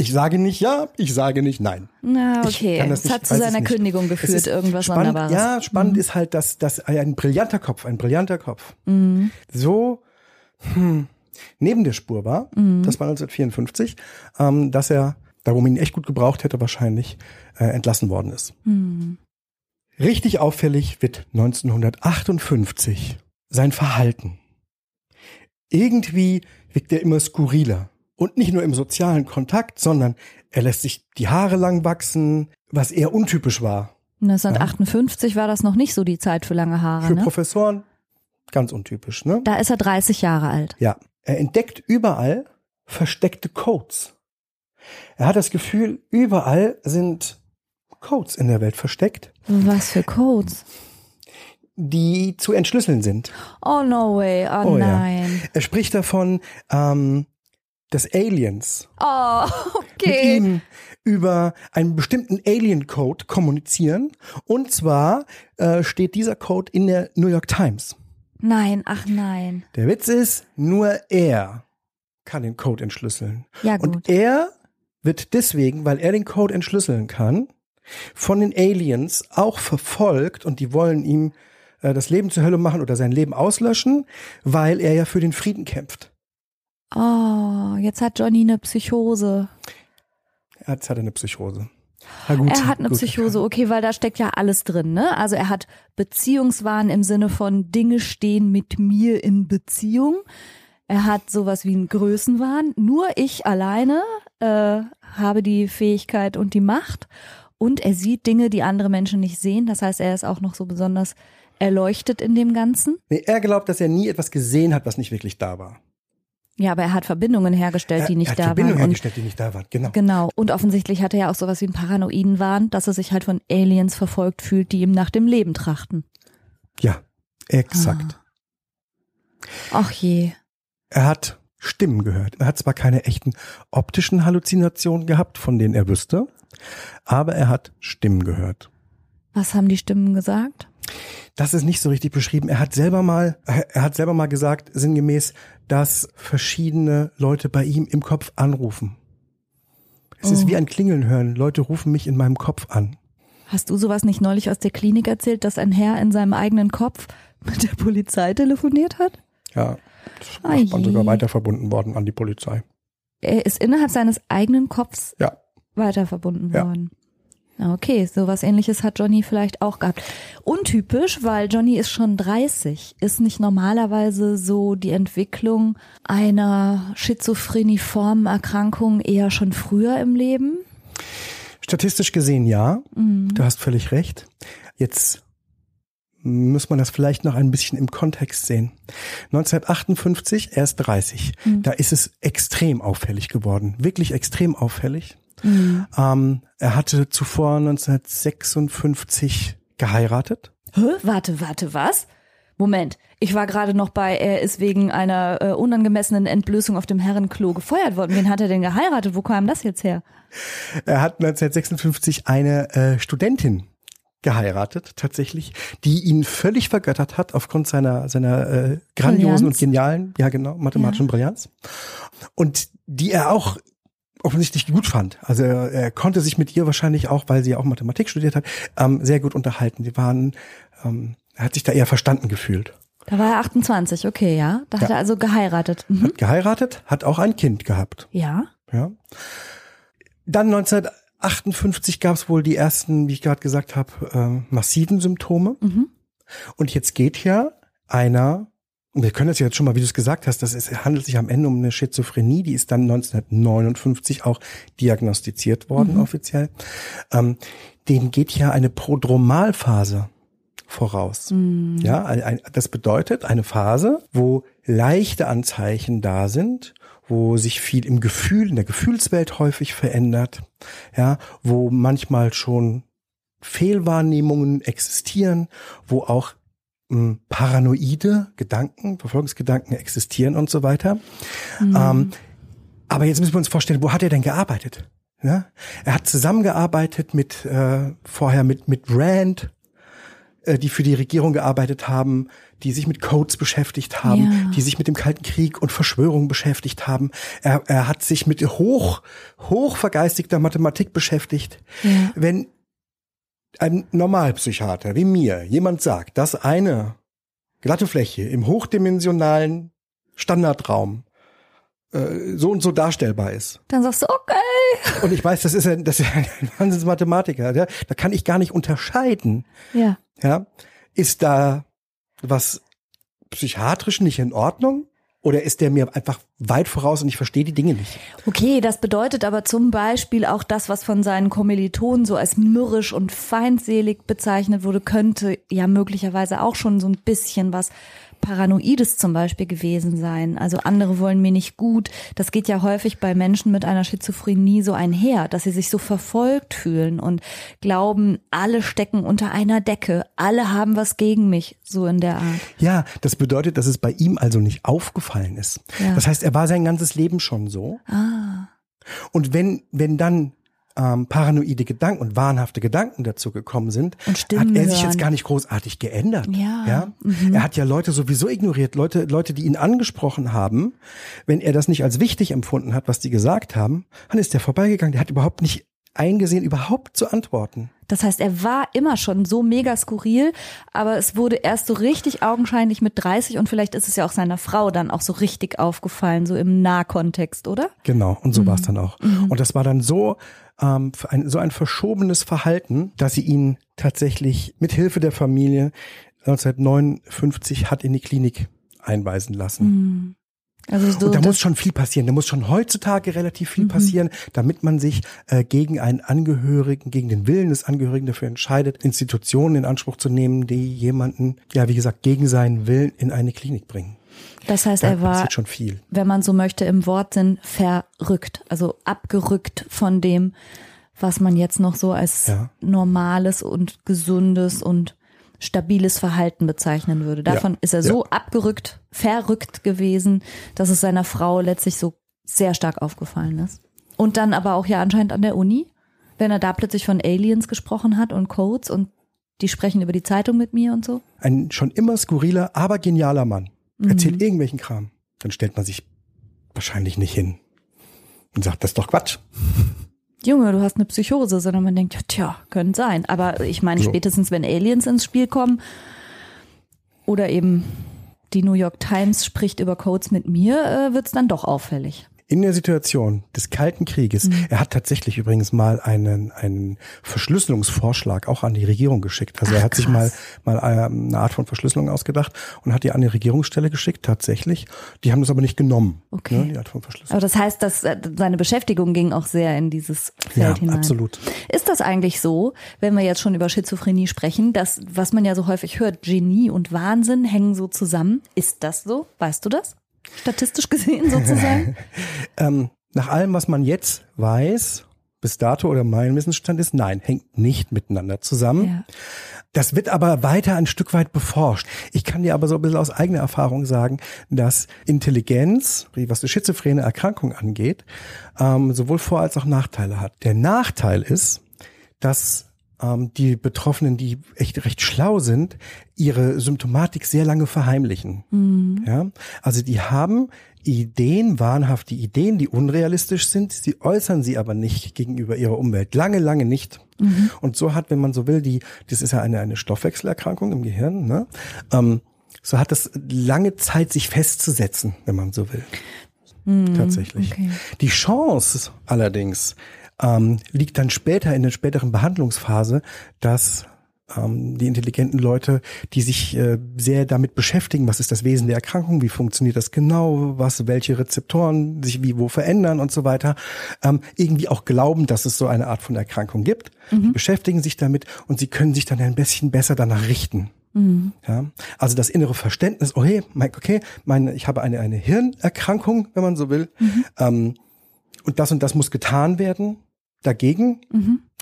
Ich sage nicht ja, ich sage nicht nein. Na, okay. das Es nicht, hat zu seiner. Kündigung geführt, irgendwas spannend, Sonderbares. Mhm. Ja, spannend ist halt, dass, dass ein brillanter Kopf, ein brillanter Kopf, Mhm. so hm, neben der Spur war, Mhm. das war 1954, ähm, dass er, da wo man ihn echt gut gebraucht hätte, wahrscheinlich äh, entlassen worden ist. Hm. Richtig auffällig wird 1958 sein Verhalten. Irgendwie wirkt er immer skurriler. Und nicht nur im sozialen Kontakt, sondern er lässt sich die Haare lang wachsen, was eher untypisch war. 1958 war das noch nicht so die Zeit für lange Haare, Für ne? Professoren ganz untypisch, ne? Da ist er 30 Jahre alt. Ja. Er entdeckt überall versteckte Codes. Er hat das Gefühl, überall sind Codes in der Welt versteckt, Was für Codes? die zu entschlüsseln sind. Oh no way, oh, Oh ja. nein. Er spricht davon, ähm, dass Aliens Oh, mit okay. ihm über einen bestimmten Alien-Code kommunizieren. Und zwar äh, steht dieser Code in der New York Times. Nein, ach nein. Der Witz ist, nur er kann den Code entschlüsseln. Ja gut. Und er wird deswegen, weil er den Code entschlüsseln kann, von den Aliens auch verfolgt und die wollen ihm äh, das Leben zur Hölle machen oder sein Leben auslöschen, weil er ja für den Frieden kämpft. Oh, jetzt hat Johnny eine Psychose. Jetzt hat er eine Psychose. Gut, er hat eine gut. Psychose, okay, weil da steckt ja alles drin, ne? Also er hat Beziehungswahn im Sinne von Dinge stehen mit mir in Beziehung. Er hat sowas wie einen Größenwahn. Nur ich alleine äh, habe die Fähigkeit und die Macht. Und er sieht Dinge, die andere Menschen nicht sehen. Das heißt, er ist auch noch so besonders erleuchtet in dem Ganzen. Nee, er glaubt, dass er nie etwas gesehen hat, was nicht wirklich da war. Ja, aber er hat Verbindungen hergestellt, die er, nicht er hat da Verbindungen waren. Hergestellt, die nicht da waren. Genau. Genau. Und offensichtlich hat er ja auch sowas wie einen paranoiden Wahn, dass er sich halt von Aliens verfolgt fühlt, die ihm nach dem Leben trachten. Ja, exakt. Ach je. Er hat Stimmen gehört. Er hat zwar keine echten optischen Halluzinationen gehabt, von denen er wüsste, aber er hat Stimmen gehört. Was haben die Stimmen gesagt? Das ist nicht so richtig beschrieben. Er hat selber mal, er hat selber mal gesagt, sinngemäß, dass verschiedene Leute bei ihm im Kopf anrufen. Es ist Oh. wie ein Klingeln hören. Leute rufen mich in meinem Kopf an. Hast du sowas nicht neulich aus der Klinik erzählt, dass ein Herr in seinem eigenen Kopf mit der Polizei telefoniert hat? Ja, das ist sogar weiter verbunden worden an die Polizei. Er ist innerhalb seines eigenen Kopfs Ja. weiter verbunden Ja. worden. Okay, sowas ähnliches hat Johnny vielleicht auch gehabt. Untypisch, weil Johnny ist schon 30. Ist nicht normalerweise so die Entwicklung einer schizophreniformen Erkrankung eher schon früher im Leben? Statistisch gesehen ja, Mhm. du hast völlig recht. Jetzt muss man das vielleicht noch ein bisschen im Kontext sehen. 1958, er ist 30. Mhm. Da ist es extrem auffällig geworden. Wirklich extrem auffällig. Mhm. Ähm, er hatte zuvor 1956 geheiratet. Hä? Warte, warte, was? Moment, ich war gerade noch bei, er ist wegen einer äh, unangemessenen Entblößung auf dem Herrenklo gefeuert worden. Wen hat er denn geheiratet? Wo kam das jetzt her? Er hat 1956 eine äh, Studentin geheiratet, tatsächlich, die ihn völlig vergöttert hat aufgrund seiner, seiner äh, grandiosen Brillanz. und genialen, ja genau, mathematischen Brillanz. Und die er auch offensichtlich gut fand. Also er, er konnte sich mit ihr wahrscheinlich auch, weil sie ja auch Mathematik studiert hat, ähm, sehr gut unterhalten. Die waren, ähm, er hat sich da eher verstanden gefühlt. Da war er 28, okay, ja. Da Ja. hat er also geheiratet. Mhm. Hat geheiratet, hat auch ein Kind gehabt. Ja. Ja. Dann 1958 gab es wohl die ersten, wie ich gerade gesagt habe, ähm, massiven Symptome. Mhm. Und jetzt geht ja einer, wir können das jetzt schon mal, wie du es gesagt hast, das ist, handelt sich am Ende um eine Schizophrenie, die ist dann 1959 auch diagnostiziert worden Mhm. offiziell. Ähm, dem geht ja eine Prodromalphase voraus. Mhm. Ja, ein, ein, das bedeutet eine Phase, wo leichte Anzeichen da sind, wo sich viel im Gefühl, in der Gefühlswelt häufig verändert, ja, wo manchmal schon Fehlwahrnehmungen existieren, wo auch mh, paranoide Gedanken, Verfolgungsgedanken existieren und so weiter. Ähm, aber jetzt müssen wir uns vorstellen, wo hat er denn gearbeitet? Ja? Er hat zusammengearbeitet mit äh, vorher mit mit Rand, äh, die für die Regierung gearbeitet haben, die sich mit Codes beschäftigt haben, Ja. die sich mit dem Kalten Krieg und Verschwörung beschäftigt haben. Er, er hat sich mit hoch hoch vergeistigter Mathematik beschäftigt. Ja. Wenn ein Normalpsychiater wie mir jemand sagt, dass eine glatte Fläche im hochdimensionalen Standardraum äh, so und so darstellbar ist. Dann sagst du, okay. Und ich weiß, das ist ein, das ist ein [laughs] Wahnsinnsmathematiker. Ja? Da kann ich gar nicht unterscheiden. Ja. Ja? Ist da was psychiatrisch nicht in Ordnung? Oder ist der mir einfach weit voraus und ich verstehe die Dinge nicht? Okay, das bedeutet aber zum Beispiel auch das, was von seinen Kommilitonen so als mürrisch und feindselig bezeichnet wurde, könnte ja möglicherweise auch schon so ein bisschen was Paranoides zum Beispiel gewesen sein. Also andere wollen mir nicht gut. Das geht ja häufig bei Menschen mit einer Schizophrenie so einher, dass sie sich so verfolgt fühlen und glauben, alle stecken unter einer Decke, alle haben was gegen mich, so in der Art. Ja, das bedeutet, dass es bei ihm also nicht aufgefallen ist. Ja. Das heißt, er war sein ganzes Leben schon so. Ah, Und wenn, wenn dann ähm, paranoide Gedanken und wahnhafte Gedanken dazu gekommen sind, hat er sich jetzt gar nicht großartig geändert. Ja, mhm. Er hat ja Leute sowieso ignoriert, Leute, Leute, die ihn angesprochen haben. Wenn er das nicht als wichtig empfunden hat, was die gesagt haben, dann ist er vorbeigegangen. Der hat überhaupt nicht eingesehen, überhaupt zu antworten. Das heißt, er war immer schon so mega skurril, aber es wurde erst so richtig augenscheinlich mit 30 und vielleicht ist es ja auch seiner Frau dann auch so richtig aufgefallen, so im Nahkontext, oder? Genau, und Mhm. so war es dann auch. Und das war dann so ähm, ein, so ein verschobenes Verhalten, dass sie ihn tatsächlich mit Hilfe der Familie 1959 hat in die Klinik einweisen lassen. Also so Und da muss schon viel passieren. Da muss schon heutzutage relativ Mhm. viel passieren, damit man sich äh, gegen einen Angehörigen, gegen den Willen des Angehörigen dafür entscheidet, Institutionen in Anspruch zu nehmen, die jemanden, ja wie gesagt, gegen seinen Willen in eine Klinik bringen. das heißt, Da er war, passiert schon viel. wenn man so möchte, im Wortsinn verrückt, also abgerückt von dem, was man jetzt noch so als Ja. normales und gesundes und stabiles Verhalten bezeichnen würde. Davon Ja, ist er so abgerückt, verrückt gewesen, dass es seiner Frau letztlich so sehr stark aufgefallen ist. Und dann aber auch ja anscheinend an der Uni, wenn er da plötzlich von Aliens gesprochen hat und Codes und die sprechen über die Zeitung mit mir und so. Ein schon immer skurriler, aber genialer Mann. Mhm. Erzählt irgendwelchen Kram. Dann stellt man sich wahrscheinlich nicht hin und sagt, das ist doch Quatsch. Junge, du hast eine Psychose, sondern man denkt, ja, tja, könnte sein. Aber ich meine, So. spätestens wenn Aliens ins Spiel kommen oder eben die New York Times spricht über Codes mit mir, äh, wird's dann doch auffällig. In der Situation des Kalten Krieges, Mhm. er hat tatsächlich übrigens mal einen, einen Verschlüsselungsvorschlag auch an die Regierung geschickt. Also Ach, er hat sich krass. mal, mal ähm, eine Art von Verschlüsselung ausgedacht und hat die an die Regierungsstelle geschickt, tatsächlich. Die haben das aber nicht genommen, Okay. ne, die Art von Verschlüsselung. Aber das heißt, dass äh, seine Beschäftigung ging auch sehr in dieses Feld Ja, hinein. absolut. Ist das eigentlich so, wenn wir jetzt schon über Schizophrenie sprechen, dass, was man ja so häufig hört, Genie und Wahnsinn hängen so zusammen? Ist das so? Weißt du das? Statistisch gesehen sozusagen? [laughs] Ähm, nach allem, was man jetzt weiß, bis dato oder mein Wissensstand ist, nein, hängt nicht miteinander zusammen. ja. Das wird aber weiter ein Stück weit beforscht. Ich kann dir aber so ein bisschen aus eigener Erfahrung sagen, dass Intelligenz, was die schizophrene Erkrankung angeht, ähm, sowohl Vor- als auch Nachteile hat. Der Nachteil ist, dass ähm, die Betroffenen, die echt recht schlau sind, ihre Symptomatik sehr lange verheimlichen. Mhm. Ja, also die haben Ideen, wahnhafte Ideen, die unrealistisch sind. Sie äußern sie aber nicht gegenüber ihrer Umwelt. Lange, lange nicht. Mhm. Und so hat, wenn man so will, die, das ist ja eine, eine Stoffwechselerkrankung im Gehirn, ne? Ähm, so hat das lange Zeit, sich festzusetzen, wenn man so will. Tatsächlich. okay. Die Chance allerdings ähm, liegt dann später in der späteren Behandlungsphase, dass ähm, die intelligenten Leute, die sich äh, sehr damit beschäftigen, was ist das Wesen der Erkrankung, wie funktioniert das genau, was, welche Rezeptoren sich wie wo verändern und so weiter, ähm, irgendwie auch glauben, dass es so eine Art von Erkrankung gibt, die beschäftigen sich damit und sie können sich dann ein bisschen besser danach richten. Ja, also das innere Verständnis, oh hey, mein- okay, meine, ich habe eine, eine Hirnerkrankung, wenn man so will, ähm, und das und das muss getan werden. Dagegen,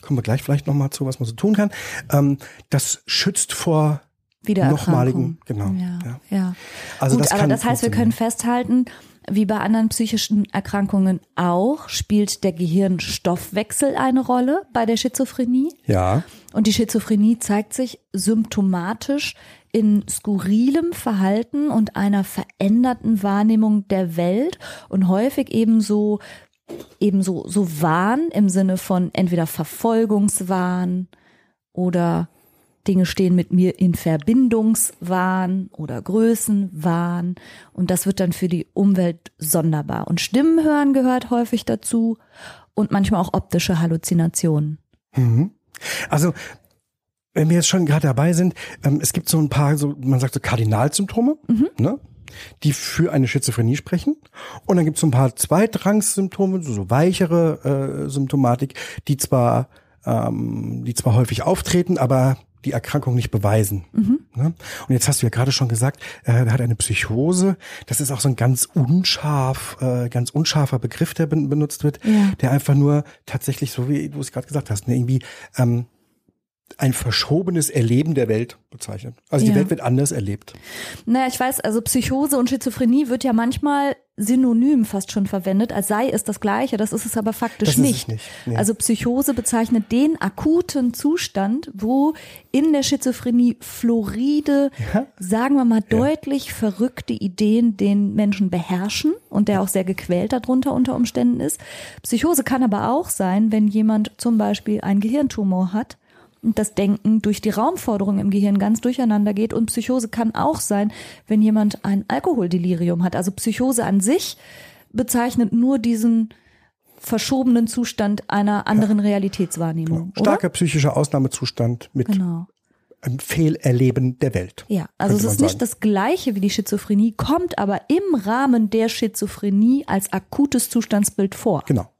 kommen wir gleich vielleicht nochmal zu, was man so tun kann, ähm, das schützt vor nochmaligen, genau. Ja, Ja. ja. Also Gut, das aber das heißt, wir können festhalten, wie bei anderen psychischen Erkrankungen auch, spielt der Gehirnstoffwechsel eine Rolle bei der Schizophrenie. Ja, Und die Schizophrenie zeigt sich symptomatisch in skurrilem Verhalten und einer veränderten Wahrnehmung der Welt und häufig ebenso ebenso so Wahn im Sinne von entweder Verfolgungswahn oder Dinge stehen mit mir in Verbindungswahn oder Größenwahn und das wird dann für die Umwelt sonderbar. Und Stimmen hören gehört häufig dazu und manchmal auch optische Halluzinationen. Mhm. Also, wenn wir jetzt schon gerade dabei sind, ähm, es gibt so ein paar, so, man sagt so Kardinalsymptome, ne? Die für eine Schizophrenie sprechen. Und dann gibt es so ein paar Zweitrangssymptome, so, so weichere äh, Symptomatik, die zwar, ähm, die zwar häufig auftreten, aber die Erkrankung nicht beweisen. Ne? Und jetzt hast du ja gerade schon gesagt, äh, er hat eine Psychose. Das ist auch so ein ganz unscharf, äh, ganz unscharfer Begriff, der ben benutzt wird, Ja. der einfach nur tatsächlich, so wie du es gerade gesagt hast, ne, irgendwie ähm, ein verschobenes Erleben der Welt bezeichnet. Also die Ja. Welt wird anders erlebt. Naja, ich weiß, also Psychose und Schizophrenie wird ja manchmal synonym fast schon verwendet, als sei es das Gleiche. Das ist es aber faktisch Das nicht. nicht, nee. Also Psychose bezeichnet den akuten Zustand, wo in der Schizophrenie floride, Ja. sagen wir mal deutlich verrückte Ideen den Menschen beherrschen und der auch sehr gequält darunter unter Umständen ist. Psychose kann aber auch sein, wenn jemand zum Beispiel einen Gehirntumor hat das Denken durch die Raumforderung im Gehirn ganz durcheinander geht. Und Psychose kann auch sein, wenn jemand ein Alkoholdelirium hat. Also Psychose an sich bezeichnet nur diesen verschobenen Zustand einer anderen Realitätswahrnehmung. Starker psychischer Ausnahmezustand mit Oder? Genau. einem Fehlerleben der Welt. Ja, also es ist nicht sagen. das gleiche wie die Schizophrenie, kommt aber im Rahmen der Schizophrenie als akutes Zustandsbild vor. Genau.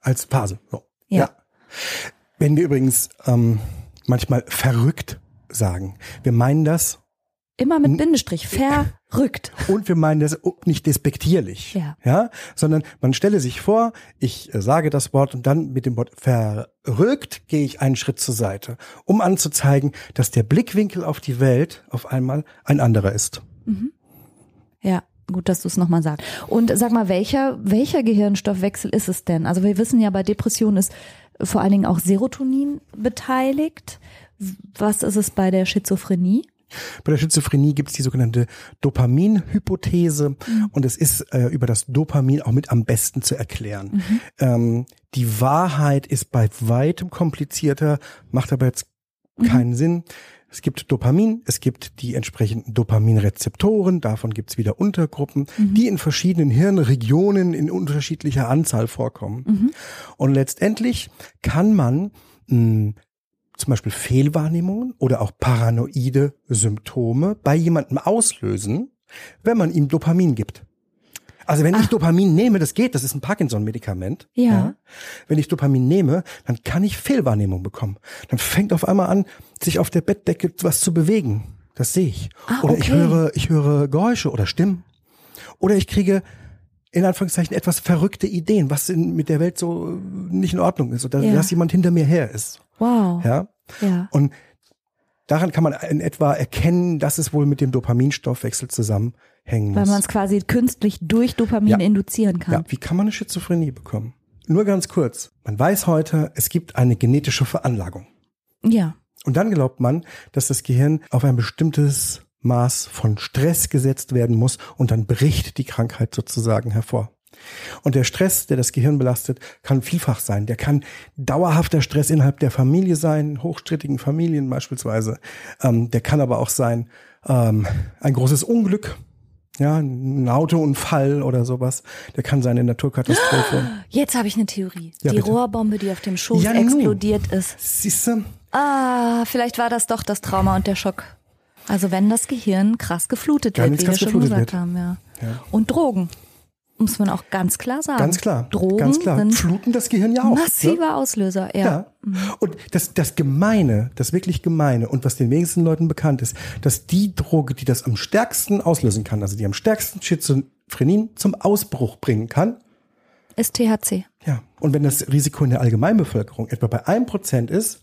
Als Phase. So. Ja. Wenn wir übrigens ähm, manchmal verrückt sagen, wir meinen das Immer mit Bindestrich, verrückt. [laughs] und wir meinen das nicht despektierlich, Ja. ja, sondern man stelle sich vor, ich äh, sage das Wort und dann mit dem Wort verrückt gehe ich einen Schritt zur Seite, um anzuzeigen, dass der Blickwinkel auf die Welt auf einmal ein anderer ist. Ja, gut, dass du es nochmal sagst. Und sag mal, welcher, welcher Gehirnstoffwechsel ist es denn? Also wir wissen ja, bei Depressionen ist vor allen Dingen auch Serotonin beteiligt. Was ist es bei der Schizophrenie? Bei der Schizophrenie gibt es die sogenannte Dopaminhypothese und es ist äh, über das Dopamin auch mit am besten zu erklären. Ähm, die Wahrheit ist bei weitem komplizierter, macht aber jetzt keinen Sinn. Es gibt Dopamin, es gibt die entsprechenden Dopaminrezeptoren, davon gibt es wieder Untergruppen, die in verschiedenen Hirnregionen in unterschiedlicher Anzahl vorkommen. Und letztendlich kann man mh, zum Beispiel Fehlwahrnehmungen oder auch paranoide Symptome bei jemandem auslösen, wenn man ihm Dopamin gibt. Also wenn ich Dopamin nehme, das geht, das ist ein Parkinson-Medikament. Ja. Wenn ich Dopamin nehme, dann kann ich Fehlwahrnehmung bekommen. Dann fängt auf einmal an, sich auf der Bettdecke was zu bewegen. Das sehe ich. Ah, oder ich höre, ich höre Geräusche oder Stimmen. Oder ich kriege in Anführungszeichen etwas verrückte Ideen, was in, mit der Welt so äh, nicht in Ordnung ist oder Ja. dass jemand hinter mir her ist. Wow. Ja. Ja. Und daran kann man in etwa erkennen, dass es wohl mit dem Dopaminstoffwechsel zusammenhängen Weil muss. man es quasi künstlich durch Dopamin Ja. induzieren kann. Ja, wie kann man eine Schizophrenie bekommen? Nur ganz kurz. Man weiß heute, es gibt eine genetische Veranlagung. Ja. Und dann glaubt man, dass das Gehirn auf ein bestimmtes Maß von Stress gesetzt werden muss und dann bricht die Krankheit sozusagen hervor. Und der Stress, der das Gehirn belastet, kann vielfach sein. Der kann dauerhafter Stress innerhalb der Familie sein, hochstrittigen Familien beispielsweise. Ähm, der kann aber auch sein ähm, ein großes Unglück, ja, ein Autounfall oder sowas. Der kann sein eine Naturkatastrophe. [gasps] Jetzt habe ich eine Theorie. Ja, die bitte. Rohrbombe, die auf dem Schoß Ja, explodiert ist. Siehste? Ah, vielleicht war das doch das Trauma und der Schock. Also wenn das Gehirn krass geflutet Ganz wird, wie wir schon gesagt wird. haben, ja. Ja. Und Drogen. Muss man auch ganz klar sagen. Ganz klar. Drogen ganz klar. sind Fluten das Gehirn ja auch. ne? massiver Auslöser, ja. Ja. Und das, das Gemeine, das wirklich Gemeine und was den wenigsten Leuten bekannt ist, dass die Droge, die das am stärksten auslösen kann, also die am stärksten Schizophrenien zum Ausbruch bringen kann, Ist THC. ja. Und wenn das Risiko in der Allgemeinbevölkerung etwa bei einem Prozent ist,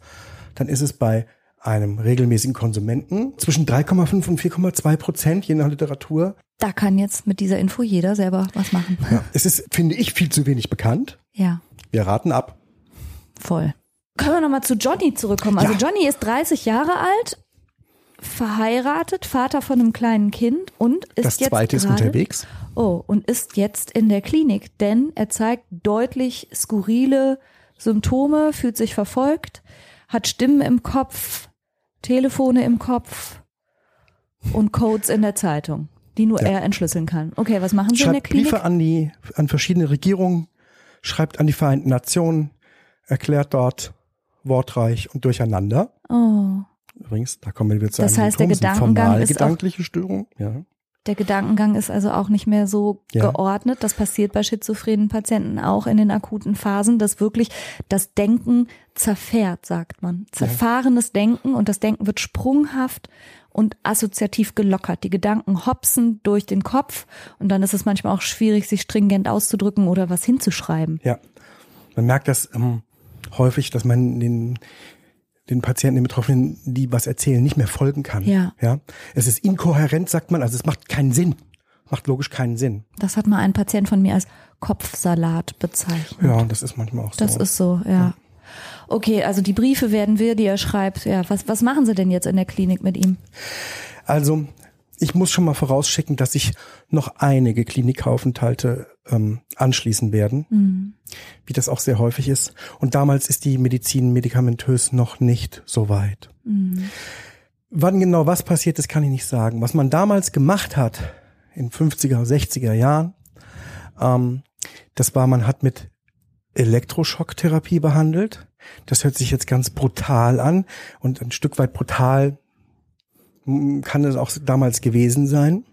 dann ist es bei einem regelmäßigen Konsumenten zwischen 3,5 und 4,2 Prozent, je nach Literatur. Da kann jetzt mit dieser Info jeder selber was machen. Ja. Es ist, finde ich, viel zu wenig bekannt. Ja, Wir raten ab. voll. Können wir nochmal zu Johnny zurückkommen? Also Ja. Johnny ist 30 Jahre alt, verheiratet, Vater von einem kleinen Kind und ist Das jetzt zweite ist unterwegs. Oh, und ist jetzt in der Klinik, denn er zeigt deutlich skurrile Symptome, fühlt sich verfolgt, hat Stimmen im Kopf, Telefone im Kopf und Codes in der Zeitung, die nur Ja. er entschlüsseln kann. Okay, was machen Sie in der schreibt Klinik? Briefe an die, an verschiedene Regierungen, schreibt an die Vereinten Nationen, erklärt dort wortreich und durcheinander. Oh, Übrigens, da kommen wir wieder zu Das einem heißt, der Symptom, Gedankengang formal ist auch- gedankliche Störung. Ja. der Gedankengang ist also auch nicht mehr so Ja. geordnet. Das passiert bei schizophrenen Patienten auch in den akuten Phasen, dass wirklich das Denken zerfährt, sagt man. Zerfahrenes Denken und das Denken wird sprunghaft und assoziativ gelockert. Die Gedanken hopsen durch den Kopf und dann ist es manchmal auch schwierig, sich stringent auszudrücken oder was hinzuschreiben. ja. Man merkt das ähm, häufig, dass man den, den Patienten, den Betroffenen, die was erzählen, nicht mehr folgen kann. Ja. ja. Es ist inkohärent, sagt man, also es macht keinen Sinn. Macht logisch keinen Sinn. Das hat mal ein Patient von mir als Kopfsalat bezeichnet. Ja, das ist manchmal auch so. Das ist so, ja. Okay, also die Briefe werden wir, die er schreibt. Ja, was, was machen Sie denn jetzt in der Klinik mit ihm? Also, ich muss schon mal vorausschicken, dass sich noch einige Klinikaufenthalte ähm, anschließen werden, wie das auch sehr häufig ist. Und damals ist die Medizin medikamentös noch nicht so weit. Wann genau was passiert ist, kann ich nicht sagen. Was man damals gemacht hat, in 50er, 60er Jahren, ähm, das war, man hat mit Elektroschocktherapie behandelt. Das hört sich jetzt ganz brutal an und ein Stück weit brutal mm, kann es auch damals gewesen sein.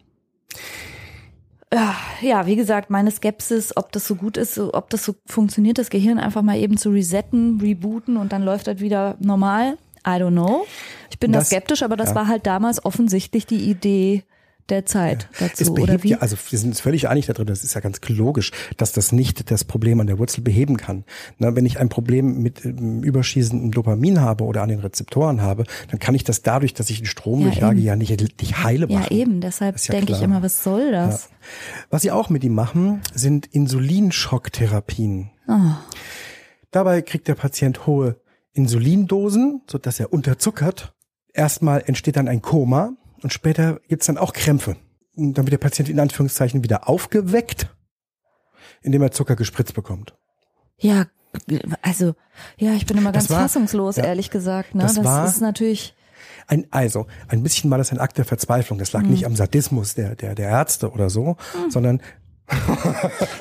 Ja, wie gesagt, meine Skepsis, ob das so gut ist, ob das so funktioniert, das Gehirn einfach mal eben zu resetten, rebooten und dann läuft das wieder normal. I don't know. Ich bin da Das- skeptisch, aber das ja. war halt damals offensichtlich die Idee der Zeit Es dazu, oder behebt wie? ja, also wir sind uns völlig einig darüber, das ist ja ganz logisch, dass das nicht das Problem an der Wurzel beheben kann. Na, wenn ich ein Problem mit ähm, überschießendem Dopamin habe oder an den Rezeptoren habe, dann kann ich das dadurch, dass ich den Strom Ja, durchjage, eben. ja nicht, nicht heile ja, machen. eben, deshalb ja denke ich immer, was soll das? Was sie auch mit ihm machen, sind Insulinschocktherapien. Ah. Dabei kriegt der Patient hohe Insulindosen, sodass er unterzuckert. Erstmal entsteht dann ein Koma und später gibt's dann auch Krämpfe. Und dann wird der Patient in Anführungszeichen wieder aufgeweckt, indem er Zucker gespritzt bekommt. Ja, also, ja, ich bin immer ganz war- fassungslos, ja, ehrlich gesagt. Ne? das Das, war- ist natürlich, Ein, also, ein bisschen war das ein Akt der Verzweiflung. Das lag nicht am Sadismus der, der, der Ärzte oder so, sondern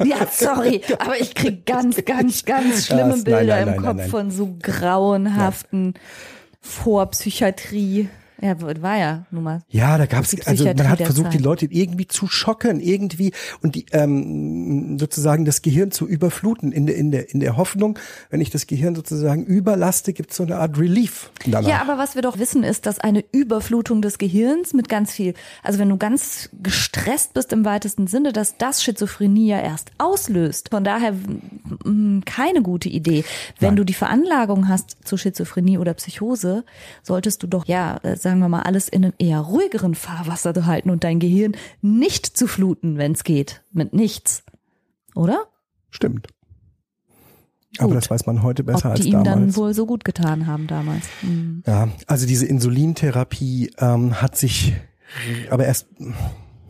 ja, sorry, aber ich krieg ganz, ganz, ganz schlimme Das- nein, Bilder nein, im nein, Kopf nein, nein. von so grauenhaften Vorpsychiatrie. Ja, war ja nun mal. Ja, da gab's also man hat versucht, die. Leute irgendwie zu schocken, irgendwie und die ähm, sozusagen das Gehirn zu überfluten in der in der in der Hoffnung, wenn ich das Gehirn sozusagen überlaste, gibt's so eine Art Relief danach. Ja, aber was wir doch wissen, ist, dass eine Überflutung des Gehirns mit ganz viel, also wenn du ganz gestresst bist im weitesten Sinne, dass das Schizophrenie ja erst auslöst. Von daher mm, keine gute Idee. Wenn Nein. du die Veranlagung hast zu Schizophrenie oder Psychose, solltest du doch, ja, äh, sagen wir mal, alles in einem eher ruhigeren Fahrwasser halten und dein Gehirn nicht zu fluten, wenn es geht. Mit nichts. Oder? Stimmt. Aber Gut. das weiß man heute besser Ob als die ihm damals. dann wohl so gut getan haben damals. Mhm. Ja, also diese Insulintherapie ähm, hat sich aber erst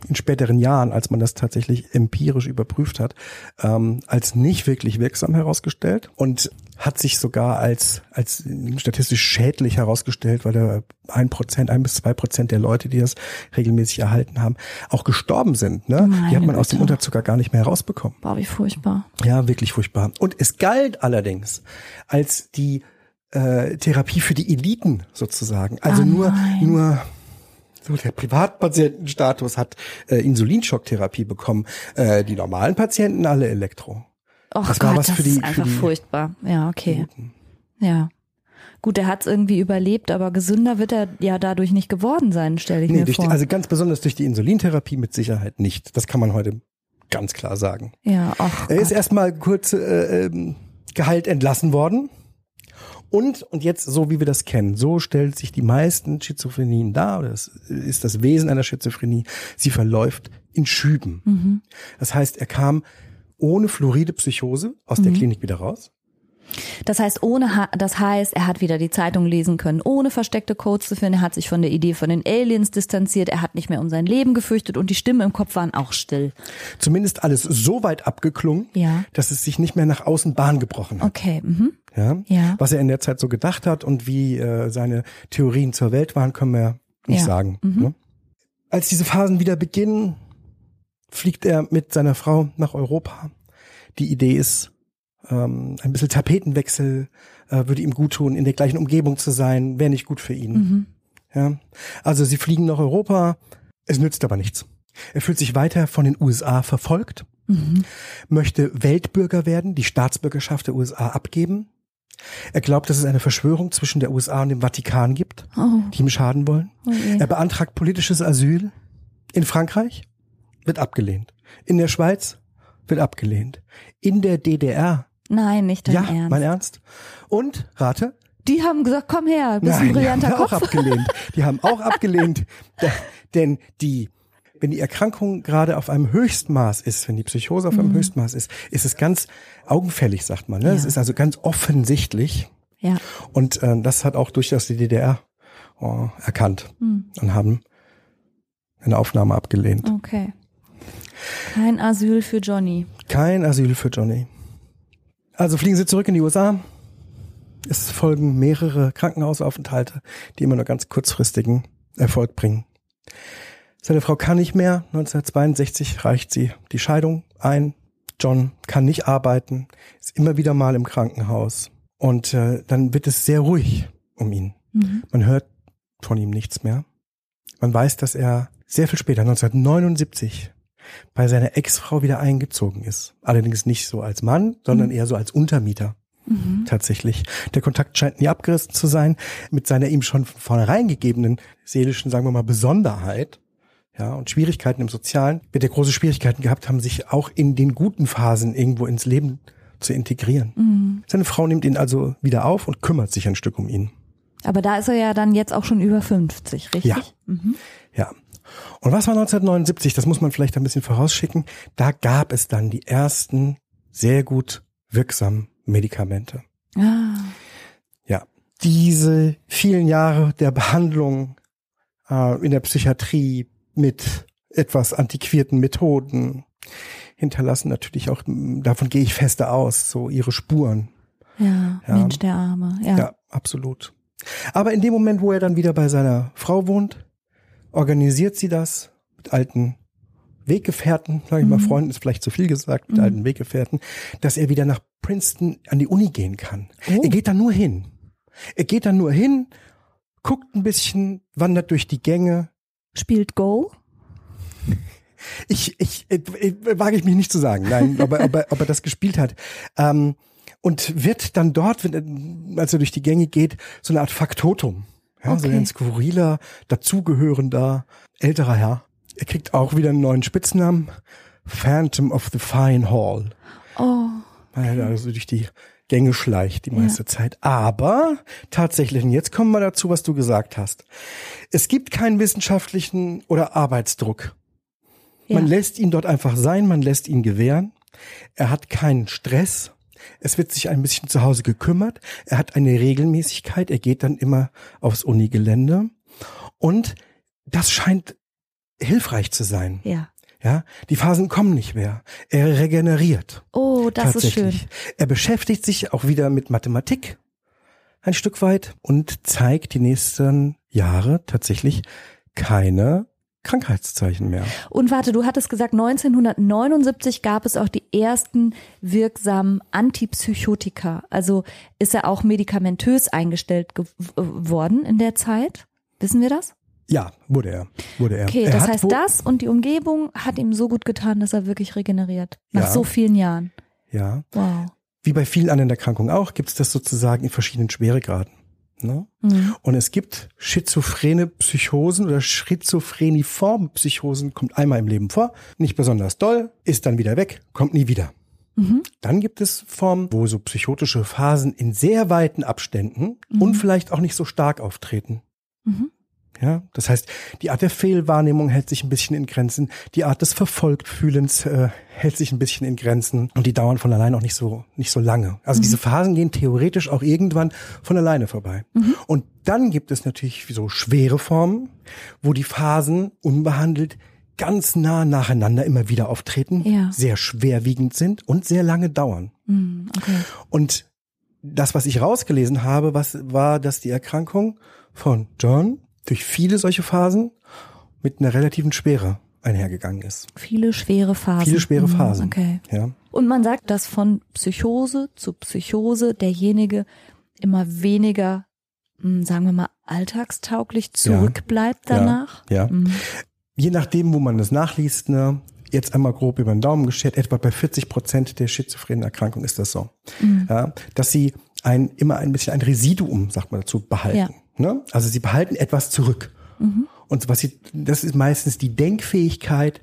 in späteren Jahren, als man das tatsächlich empirisch überprüft hat, ähm, als nicht wirklich wirksam herausgestellt und hat sich sogar als, als statistisch schädlich herausgestellt, weil da ein Prozent, ein bis zwei Prozent der Leute, die das regelmäßig erhalten haben, auch gestorben sind. Ne? Meine die hat man aus dem. Unterzucker gar nicht mehr herausbekommen. Boah, wie furchtbar. Ja, wirklich furchtbar. Und es galt allerdings als die äh, Therapie für die Eliten sozusagen. Also Ah, nur, nein. nur so der Privatpatientenstatus hat äh, Insulinschocktherapie bekommen. Äh, die normalen Patienten alle Elektro. Och Das Gott, war was das für die- ist einfach furchtbar. Ja, okay. Ja. Gut, er hat es irgendwie überlebt, aber gesünder wird er ja dadurch nicht geworden sein, stelle ich Nee, mir vor. die, also ganz besonders durch die Insulintherapie mit Sicherheit nicht. Das kann man heute ganz klar sagen. ja, ach Er ist Gott. erstmal kurz äh, ähm, geheilt entlassen worden. Und, und jetzt, so wie wir das kennen, so stellt sich die meisten Schizophrenien dar, oder das ist das Wesen einer Schizophrenie, sie verläuft in Schüben. Mhm. Das heißt, er kam ohne fluoride Psychose aus Mhm. der Klinik wieder raus. Das heißt, ohne, das heißt, er hat wieder die Zeitung lesen können, ohne versteckte Codes zu finden. Er hat sich von der Idee von den Aliens distanziert. Er hat nicht mehr um sein Leben gefürchtet und die Stimmen im Kopf waren auch still. Zumindest alles so weit abgeklungen, Ja. dass es sich nicht mehr nach außen Bahn gebrochen hat. Okay. Mhm. Ja? Ja. Was er in der Zeit so gedacht hat und wie äh, seine Theorien zur Welt waren, können wir nicht Ja. sagen. Mhm. Ne? Als diese Phasen wieder beginnen, fliegt er mit seiner Frau nach Europa. Die Idee ist, ähm, ein bisschen Tapetenwechsel äh, würde ihm gut tun, in der gleichen Umgebung zu sein, wäre nicht gut für ihn. Mhm. Ja? Also sie fliegen nach Europa, es nützt aber nichts. Er fühlt sich weiter von den USA verfolgt, Mhm. möchte Weltbürger werden, die Staatsbürgerschaft der USA abgeben. Er glaubt, dass es eine Verschwörung zwischen der USA und dem Vatikan gibt, Oh, die ihm schaden wollen. oh je. Er beantragt politisches Asyl in Frankreich, wird abgelehnt. In der Schweiz wird abgelehnt. In der DDR, Nein, nicht dein ja, Ernst. mein Ernst. Und, rate, Die haben gesagt, komm her, bist Nein, ein brillanter die haben Kopf. auch abgelehnt. Die haben auch [laughs] abgelehnt, denn die, wenn die Erkrankung gerade auf einem Höchstmaß ist, wenn die Psychose auf einem Höchstmaß ist, ist es ganz augenfällig, sagt man. Ne? Es Ja. ist also ganz offensichtlich. Ja. Und äh, das hat auch durchaus die DDR oh, erkannt Hm. und haben eine Aufnahme abgelehnt. Okay. Kein Asyl für Johnny. Kein Asyl für Johnny. Also fliegen sie zurück in die USA. Es folgen mehrere Krankenhausaufenthalte, die immer nur ganz kurzfristigen Erfolg bringen. Seine Frau kann nicht mehr. 1962 reicht sie die Scheidung ein. John kann nicht arbeiten, ist immer wieder mal im Krankenhaus. Und äh, dann wird es sehr ruhig um ihn. Mhm. Man hört von ihm nichts mehr. Man weiß, dass er sehr viel später, 1979, bei seiner Ex-Frau wieder eingezogen ist. Allerdings nicht so als Mann, sondern eher so als Untermieter. Mhm. Tatsächlich. Der Kontakt scheint nie abgerissen zu sein. Mit seiner ihm schon von vornherein gegebenen seelischen, sagen wir mal, Besonderheit. Ja, und Schwierigkeiten im Sozialen, wird er große Schwierigkeiten gehabt haben, sich auch in den guten Phasen irgendwo ins Leben zu integrieren. Mhm. Seine Frau nimmt ihn also wieder auf und kümmert sich ein Stück um ihn. Aber da ist er ja dann jetzt auch schon über 50, richtig? Ja. Mhm. Ja. Und was war 1979? Das muss man vielleicht ein bisschen vorausschicken. Da gab es dann die ersten sehr gut wirksamen Medikamente. Ah. Ja. Diese vielen Jahre der Behandlung äh, in der Psychiatrie mit etwas antiquierten Methoden hinterlassen natürlich auch, davon gehe ich feste aus, so ihre Spuren. Ja, Ja. Mensch, der Arme. Ja. Ja, absolut. Aber in dem Moment, wo er dann wieder bei seiner Frau wohnt, organisiert sie das mit alten Weggefährten, sage ich mal, Mhm. Freunden ist vielleicht zu viel gesagt, mit Mhm. alten Weggefährten, dass er wieder nach Princeton an die Uni gehen kann. Oh. Er geht da nur hin. Er geht da nur hin, guckt ein bisschen, wandert durch die Gänge. Spielt Go? Ich, ich, äh, äh, wage ich mich nicht zu sagen, nein, [laughs] ob er, ob er, ob er das gespielt hat. Ähm, und wird dann dort, wenn, er- als er durch die Gänge geht, so eine Art Faktotum. Ja, so Okay. ein skurriler, dazugehörender, älterer Herr. Er kriegt auch wieder einen neuen Spitznamen. Phantom of the Fine Hall. Oh. Weil er also durch die Gänge schleicht die meiste Zeit. Aber tatsächlich, und jetzt kommen wir dazu, was du gesagt hast. Es gibt keinen wissenschaftlichen oder Arbeitsdruck. Ja. Man lässt ihn dort einfach sein, man lässt ihn gewähren. Er hat keinen Stress. Es wird sich ein bisschen zu Hause gekümmert. Er hat eine Regelmäßigkeit. Er geht dann immer aufs Unigelände. Und das scheint hilfreich zu sein. Ja. Ja, die Phasen kommen nicht mehr. Er regeneriert. Oh, das ist schön. Er beschäftigt sich auch wieder mit Mathematik ein Stück weit und zeigt die nächsten Jahre tatsächlich keine Krankheitszeichen mehr. Und warte, du hattest gesagt, 1979 gab es auch die ersten wirksamen Antipsychotika. Also ist er auch medikamentös eingestellt worden in der Zeit? Wissen wir das? Ja, wurde er. Wurde er. Okay, er das heißt, das und die Umgebung hat ihm so gut getan, dass er wirklich regeneriert. Nach ja. so vielen Jahren. Ja. Wow. Wie bei vielen anderen Erkrankungen auch, gibt es das sozusagen in verschiedenen Schweregraden. Ne? Mhm. Und es gibt schizophrene Psychosen oder schizophreniforme Psychosen, kommt einmal im Leben vor, nicht besonders doll, ist dann wieder weg, kommt nie wieder. Mhm. Dann gibt es Formen, wo so psychotische Phasen in sehr weiten Abständen mhm. und vielleicht auch nicht so stark auftreten. Ja, das heißt, die Art der Fehlwahrnehmung hält sich ein bisschen in Grenzen, die Art des Verfolgtfühlens äh, hält sich ein bisschen in Grenzen und die dauern von allein auch nicht so nicht so lange. Also mhm. diese Phasen gehen theoretisch auch irgendwann von alleine vorbei. Mhm. Und dann gibt es natürlich so schwere Formen, wo die Phasen unbehandelt ganz nah nacheinander immer wieder auftreten, ja. sehr schwerwiegend sind und sehr lange dauern. Mhm, okay. Und das, was ich rausgelesen habe, was war, dass die Erkrankung von John durch viele solche Phasen mit einer relativen Schwere einhergegangen ist. Viele schwere Phasen. Viele schwere mhm, Phasen. Okay. Ja. Und man sagt, dass von Psychose zu Psychose derjenige immer weniger, hm, sagen wir mal, alltagstauglich zurückbleibt ja. danach. Ja. ja. Mhm. Je nachdem, wo man das nachliest, ne, jetzt einmal grob über den Daumen geschert, etwa bei 40 Prozent der schizophrenen Erkrankung ist das so, mhm. ja, dass sie ein, immer ein bisschen ein Residuum, sagt man dazu, behalten. Ne? Also sie behalten etwas zurück. Mhm. Und was sie, das ist meistens die Denkfähigkeit,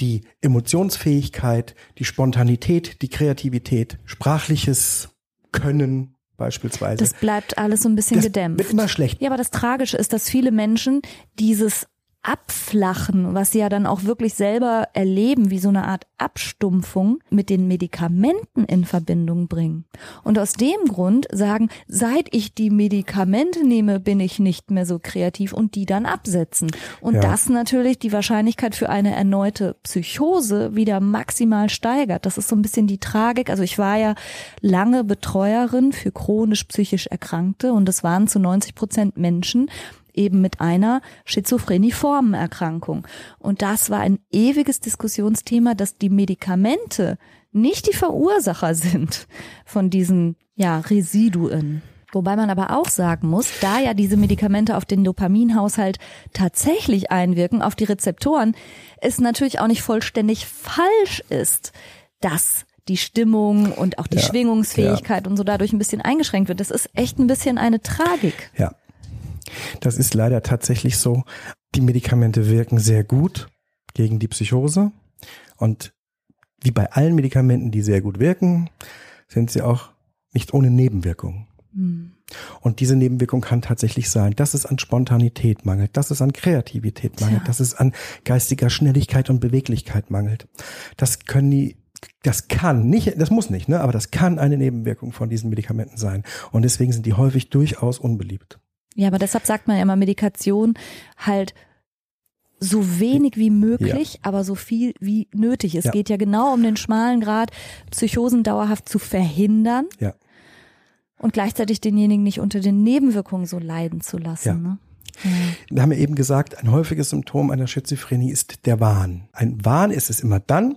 die Emotionsfähigkeit, die Spontanität, die Kreativität, sprachliches Können beispielsweise. Das bleibt alles so ein bisschen das gedämpft. Wird immer schlecht. Ja, aber das Tragische ist, dass viele Menschen dieses Abflachen, was sie ja dann auch wirklich selber erleben, wie so eine Art Abstumpfung mit den Medikamenten in Verbindung bringen. Und aus dem Grund sagen, seit ich die Medikamente nehme, bin ich nicht mehr so kreativ und die dann absetzen. Und ja. das natürlich die Wahrscheinlichkeit für eine erneute Psychose wieder maximal steigert. Das ist so ein bisschen die Tragik. Also ich war ja lange Betreuerin für chronisch psychisch Erkrankte und es waren zu 90 Prozent Menschen, eben mit einer schizophreniformen Erkrankung. Und das war ein ewiges Diskussionsthema, dass die Medikamente nicht die Verursacher sind von diesen ja, Residuen. Wobei man aber auch sagen muss, da ja diese Medikamente auf den Dopaminhaushalt tatsächlich einwirken, auf die Rezeptoren, es natürlich auch nicht vollständig falsch ist, dass die Stimmung und auch die ja, Schwingungsfähigkeit ja. und so dadurch ein bisschen eingeschränkt wird. Das ist echt ein bisschen eine Tragik. Ja, das ist leider tatsächlich so. Die Medikamente wirken sehr gut gegen die Psychose und wie bei allen Medikamenten, die sehr gut wirken, sind sie auch nicht ohne Nebenwirkungen. Mhm. Und diese Nebenwirkung kann tatsächlich sein, dass es an Spontanität mangelt, dass es an Kreativität mangelt, ja. dass es an geistiger Schnelligkeit und Beweglichkeit mangelt. Das können die das kann nicht, das muss nicht, ne, aber das kann eine Nebenwirkung von diesen Medikamenten sein. Und deswegen sind die häufig durchaus unbeliebt. Ja, aber deshalb sagt man ja immer Medikation halt so wenig wie möglich, ja. aber so viel wie nötig. Es ja. geht ja genau um den schmalen Grad, Psychosen dauerhaft zu verhindern. Ja. Und gleichzeitig denjenigen nicht unter den Nebenwirkungen so leiden zu lassen. Ne? Wir haben ja eben gesagt, ein häufiges Symptom einer Schizophrenie ist der Wahn. Ein Wahn ist es immer dann,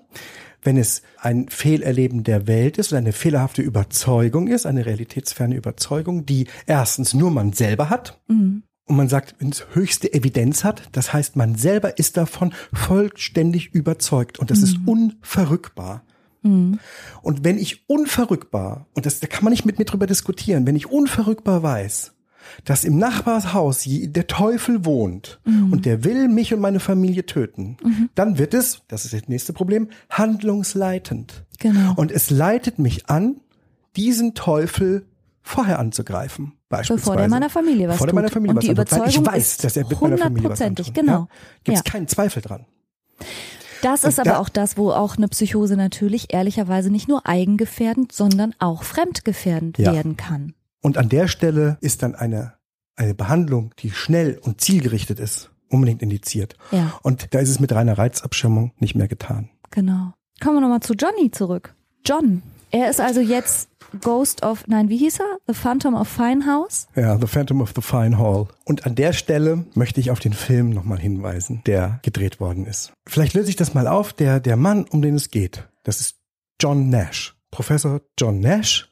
wenn es ein Fehlerleben der Welt ist oder eine fehlerhafte Überzeugung ist, eine realitätsferne Überzeugung, die erstens nur man selber hat. Mhm. Und man sagt, wenn es höchste Evidenz hat, das heißt, man selber ist davon vollständig überzeugt und das mhm. ist unverrückbar. Mhm. Und wenn ich unverrückbar, und das, da kann man nicht mit mir drüber diskutieren, wenn ich unverrückbar weiß, dass im Nachbarshaus der Teufel wohnt mhm. und der will mich und meine Familie töten, mhm. dann wird es, das ist das nächste Problem, handlungsleitend. Genau. Und es leitet mich an, diesen Teufel vorher anzugreifen. Beispielsweise. Bevor der meiner Familie was Bevor der meiner Familie und was die Überzeugung ich weiß, dass er mit meiner Familie was antut. genau. Ja? Gibt es ja. keinen Zweifel dran. Das ist aber da- auch das, wo auch eine Psychose natürlich ehrlicherweise nicht nur eigengefährdend, sondern auch fremdgefährdend Ja. werden kann. Und an der Stelle ist dann eine, eine Behandlung, die schnell und zielgerichtet ist, unbedingt indiziert. Ja, Und da ist es mit reiner Reizabschirmung nicht mehr getan. genau. Kommen wir nochmal zu Johnny zurück. John. Er ist also jetzt Ghost of, nein, wie hieß er? The Phantom of Finehouse? Ja, The Phantom of the Fine Hall. Und an der Stelle möchte ich auf den Film nochmal hinweisen, der gedreht worden ist. Vielleicht löse ich das mal auf. Der, der Mann, um den es geht, das ist John Nash. Professor John Nash.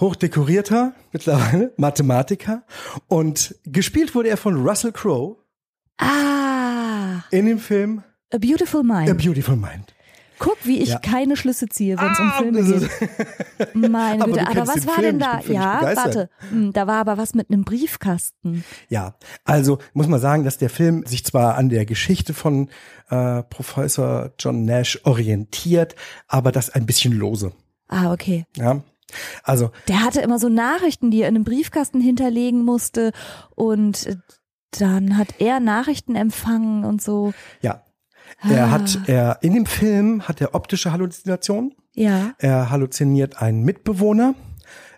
Hochdekorierter, mittlerweile, Mathematiker. Und gespielt wurde er von Russell Crowe Ah, in dem Film A Beautiful Mind. A Beautiful Mind. Guck, wie ich Ja. keine Schlüsse ziehe, wenn es um Ah, Filme das geht. Meine [laughs] Aber Güte, aber kennst was war Film, denn da? Ja, warte. Hm, Da war aber was mit einem Briefkasten. Ja, also muss man sagen, dass der Film sich zwar an der Geschichte von äh, Professor John Nash orientiert, aber das ein bisschen lose. Ah, okay. Ja, also Der hatte immer so Nachrichten, die er in einem Briefkasten hinterlegen musste und dann hat er Nachrichten empfangen und so. ja, er Ah. hat er in dem Film hat er optische Halluzinationen. Ja, Er halluziniert einen Mitbewohner.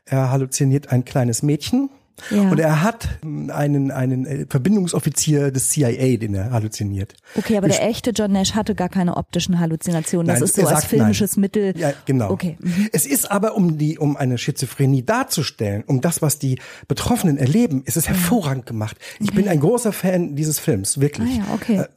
Er halluziniert ein kleines Mädchen. Ja. Und er hat einen, einen äh, Verbindungsoffizier des CIA, den er halluziniert. Okay, aber Ich- der echte John Nash hatte gar keine optischen Halluzinationen. Das Nein, ist so als filmisches Mittel. Ja, genau. Okay. mhm. Es ist aber, um die, um eine Schizophrenie darzustellen, um das, was die Betroffenen erleben, ist es hervorragend gemacht. Ich bin ein großer Fan dieses Films, wirklich. Ah ja, okay. Äh,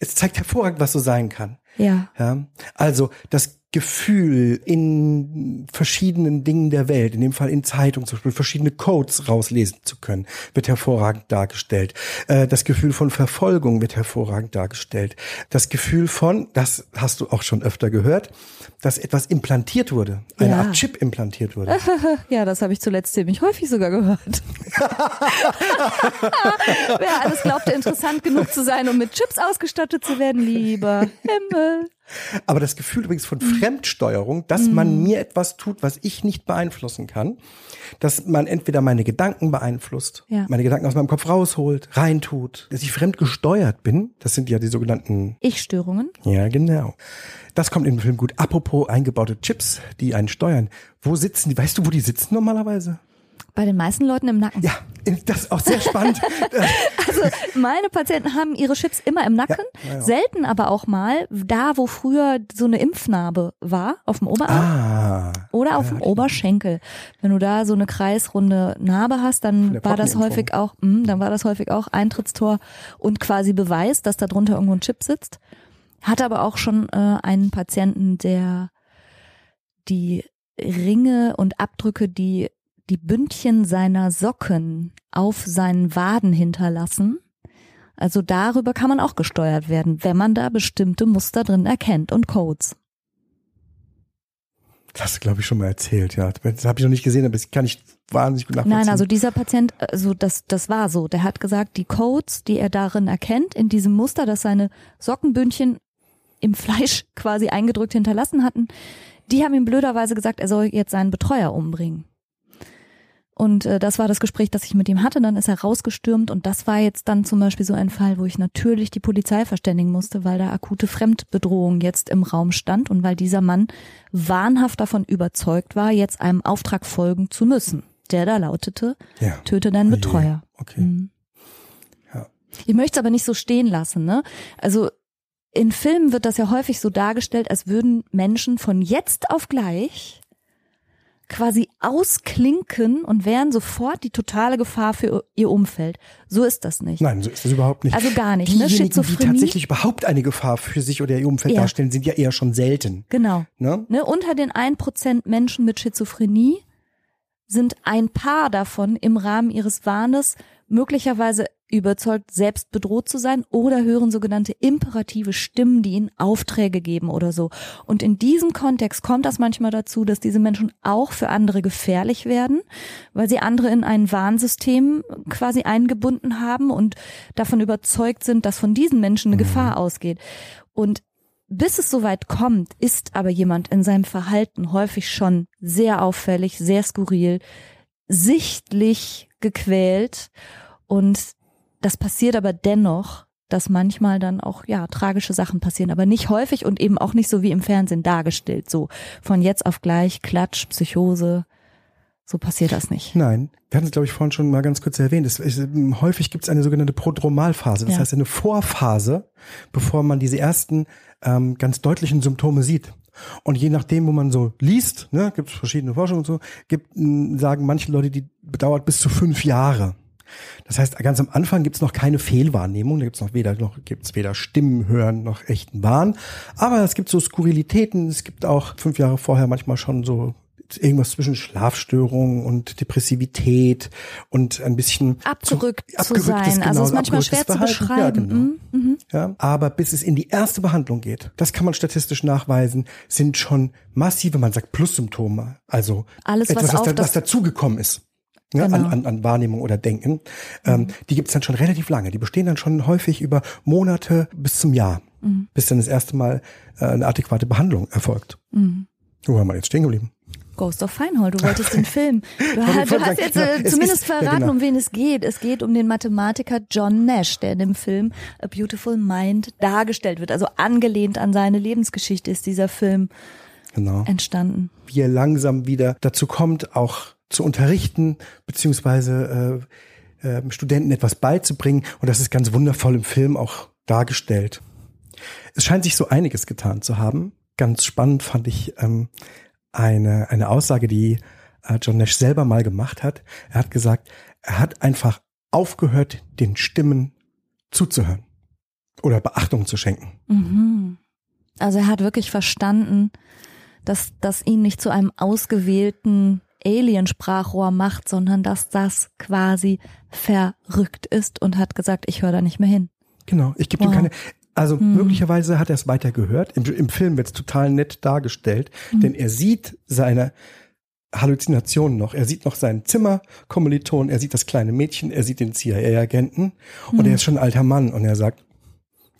Es zeigt hervorragend, was so sein kann. Ja. Ja, also das Gefühl in verschiedenen Dingen der Welt, in dem Fall in Zeitungen zum Beispiel, verschiedene Codes rauslesen zu können, wird hervorragend dargestellt. Äh, Das Gefühl von Verfolgung wird hervorragend dargestellt. Das Gefühl von, das hast du auch schon öfter gehört, dass etwas implantiert wurde, eine Ja. Art Chip implantiert wurde. [laughs] Ja, das habe ich zuletzt ziemlich häufig sogar gehört. [laughs] Wer alles glaubte, interessant genug zu sein, um mit Chips ausgestattet zu werden, lieber Himmel. Aber das Gefühl übrigens von Mhm. Fremdsteuerung, dass man mir etwas tut, was ich nicht beeinflussen kann, dass man entweder meine Gedanken beeinflusst, Ja. meine Gedanken aus meinem Kopf rausholt, reintut, dass ich fremdgesteuert bin, das sind ja die sogenannten, Ich-Störungen. ja genau. Das kommt im Film gut. Apropos eingebaute Chips, die einen steuern. Wo sitzen die? Weißt du, wo die sitzen normalerweise? Bei den meisten Leuten im Nacken. Ja, das ist auch sehr spannend. [laughs] Also meine Patienten haben ihre Chips immer im Nacken, Ja, ja, ja. selten aber auch mal da, wo früher so eine Impfnarbe war, auf dem Oberarm ah, oder auf dem Oberschenkel. Wenn du da so eine kreisrunde Narbe hast, dann war das häufig auch, mh, dann war das häufig auch Eintrittstor und quasi Beweis, dass da drunter irgendwo ein Chip sitzt. Hatte aber auch schon äh, einen Patienten, der die Ringe und Abdrücke, die die Bündchen seiner Socken auf seinen Waden hinterlassen. Also darüber kann man auch gesteuert werden, wenn man da bestimmte Muster drin erkennt und Codes. das hast du, glaube ich, schon mal erzählt, ja. Das habe ich noch nicht gesehen, aber das kann ich wahnsinnig gut nachvollziehen. Nein, also dieser Patient, also das, das war so. Der hat gesagt, die Codes, die er darin erkennt, in diesem Muster, dass seine Sockenbündchen im Fleisch [laughs] quasi eingedrückt hinterlassen hatten, die haben ihm blöderweise gesagt, er soll jetzt seinen Betreuer umbringen. Und äh, das war das Gespräch, das ich mit ihm hatte. Dann ist er rausgestürmt und das war jetzt dann zum Beispiel so ein Fall, wo ich natürlich die Polizei verständigen musste, weil da akute Fremdbedrohung jetzt im Raum stand und weil dieser Mann wahnhaft davon überzeugt war, jetzt einem Auftrag folgen zu müssen, der da lautete, ja. töte deinen Oh je. Betreuer. Okay. Mhm. Ja. Ich möchte es aber nicht so stehen lassen, ne? Also in Filmen wird das ja häufig so dargestellt, als würden Menschen von jetzt auf gleich quasi ausklinken und wären sofort die totale Gefahr für ihr Umfeld. So ist das nicht. Nein, so ist es überhaupt nicht. Also gar nicht, ne? Diejenigen, die Schizophrenie. tatsächlich überhaupt eine Gefahr für sich oder ihr Umfeld Ja. darstellen, sind ja eher schon selten. Genau. Ne? Ne, unter den 1% Menschen mit Schizophrenie sind ein paar davon im Rahmen ihres Wahnes möglicherweise überzeugt, selbst bedroht zu sein oder hören sogenannte imperative Stimmen, die ihnen Aufträge geben oder so. Und in diesem Kontext kommt das manchmal dazu, dass diese Menschen auch für andere gefährlich werden, weil sie andere in ein Warnsystem quasi eingebunden haben und davon überzeugt sind, dass von diesen Menschen eine Gefahr ausgeht. Und bis es soweit kommt, ist aber jemand in seinem Verhalten häufig schon sehr auffällig, sehr skurril, sichtlich gequält und das passiert aber dennoch, dass manchmal dann auch ja tragische Sachen passieren, aber nicht häufig und eben auch nicht so wie im Fernsehen dargestellt, so von jetzt auf gleich Klatsch, Psychose, so passiert das nicht. Nein, wir hatten es, glaube ich, vorhin schon mal ganz kurz erwähnt. Es, es, häufig gibt es eine sogenannte Prodromalphase, das Ja. heißt eine Vorphase, bevor man diese ersten ähm, ganz deutlichen Symptome sieht. Und je nachdem, wo man so liest, ne, gibt es verschiedene Forschungen und so, gibt, sagen manche Leute, die dauert bis zu fünf Jahre. Das heißt, ganz am Anfang gibt's noch keine Fehlwahrnehmung, da gibt's noch weder noch gibt's weder Stimmen hören noch echten Wahn, aber es gibt so Skurrilitäten, es gibt auch fünf Jahre vorher manchmal schon so irgendwas zwischen Schlafstörungen und Depressivität und ein bisschen Abgerückt zu- zu abgerücktes, sein. Also genau, ist manchmal schwer zu beschreiben. Ja, genau. Mhm, mhm. Ja, aber bis es in die erste Behandlung geht, das kann man statistisch nachweisen, sind schon massive, man sagt Plussymptome, also Alles, was etwas, was, auf da, was dazugekommen ist. Ja, Genau. an, an, an Wahrnehmung oder Denken. Ähm, die gibt's dann schon relativ lange. Die bestehen dann schon häufig über Monate bis zum Jahr, Mhm. bis dann das erste Mal äh, eine adäquate Behandlung erfolgt. Mhm. Wo haben wir jetzt stehen geblieben? Ghost of Feinhold, du wolltest den [laughs] Film. Du, hast, du hast jetzt ja, äh, es zumindest ist- ja, verraten, genau. um wen es geht. Es geht um den Mathematiker John Nash, der in dem Film A Beautiful Mind dargestellt wird. Also angelehnt an seine Lebensgeschichte ist dieser Film Genau. entstanden. Wie er langsam wieder dazu kommt, auch zu unterrichten, beziehungsweise äh, äh, Studenten etwas beizubringen. Und das ist ganz wundervoll im Film auch dargestellt. Es scheint sich so einiges getan zu haben. Ganz spannend fand ich ähm, eine, eine Aussage, die äh, John Nash selber mal gemacht hat. Er hat gesagt, er hat einfach aufgehört, den Stimmen zuzuhören oder Beachtung zu schenken. Mhm. Also er hat wirklich verstanden, dass das ihn nicht zu einem ausgewählten Alien-Sprachrohr macht, sondern dass das quasi verrückt ist und hat gesagt, ich höre da nicht mehr hin. Genau, ich gebe Wow. ihm keine. Also Hm. möglicherweise hat er es weiter gehört. Im, Im Film wird es total nett dargestellt, denn er sieht seine Halluzinationen noch. Er sieht noch seinen Zimmerkommiliton, er sieht das kleine Mädchen, er sieht den CIA-Agenten und er ist schon ein alter Mann und er sagt,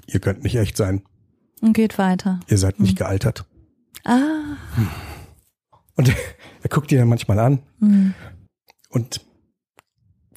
ihr könnt nicht echt sein, Und geht weiter. ihr seid nicht gealtert. Ah. Und [laughs] er guckt ihn dann manchmal an Hm. und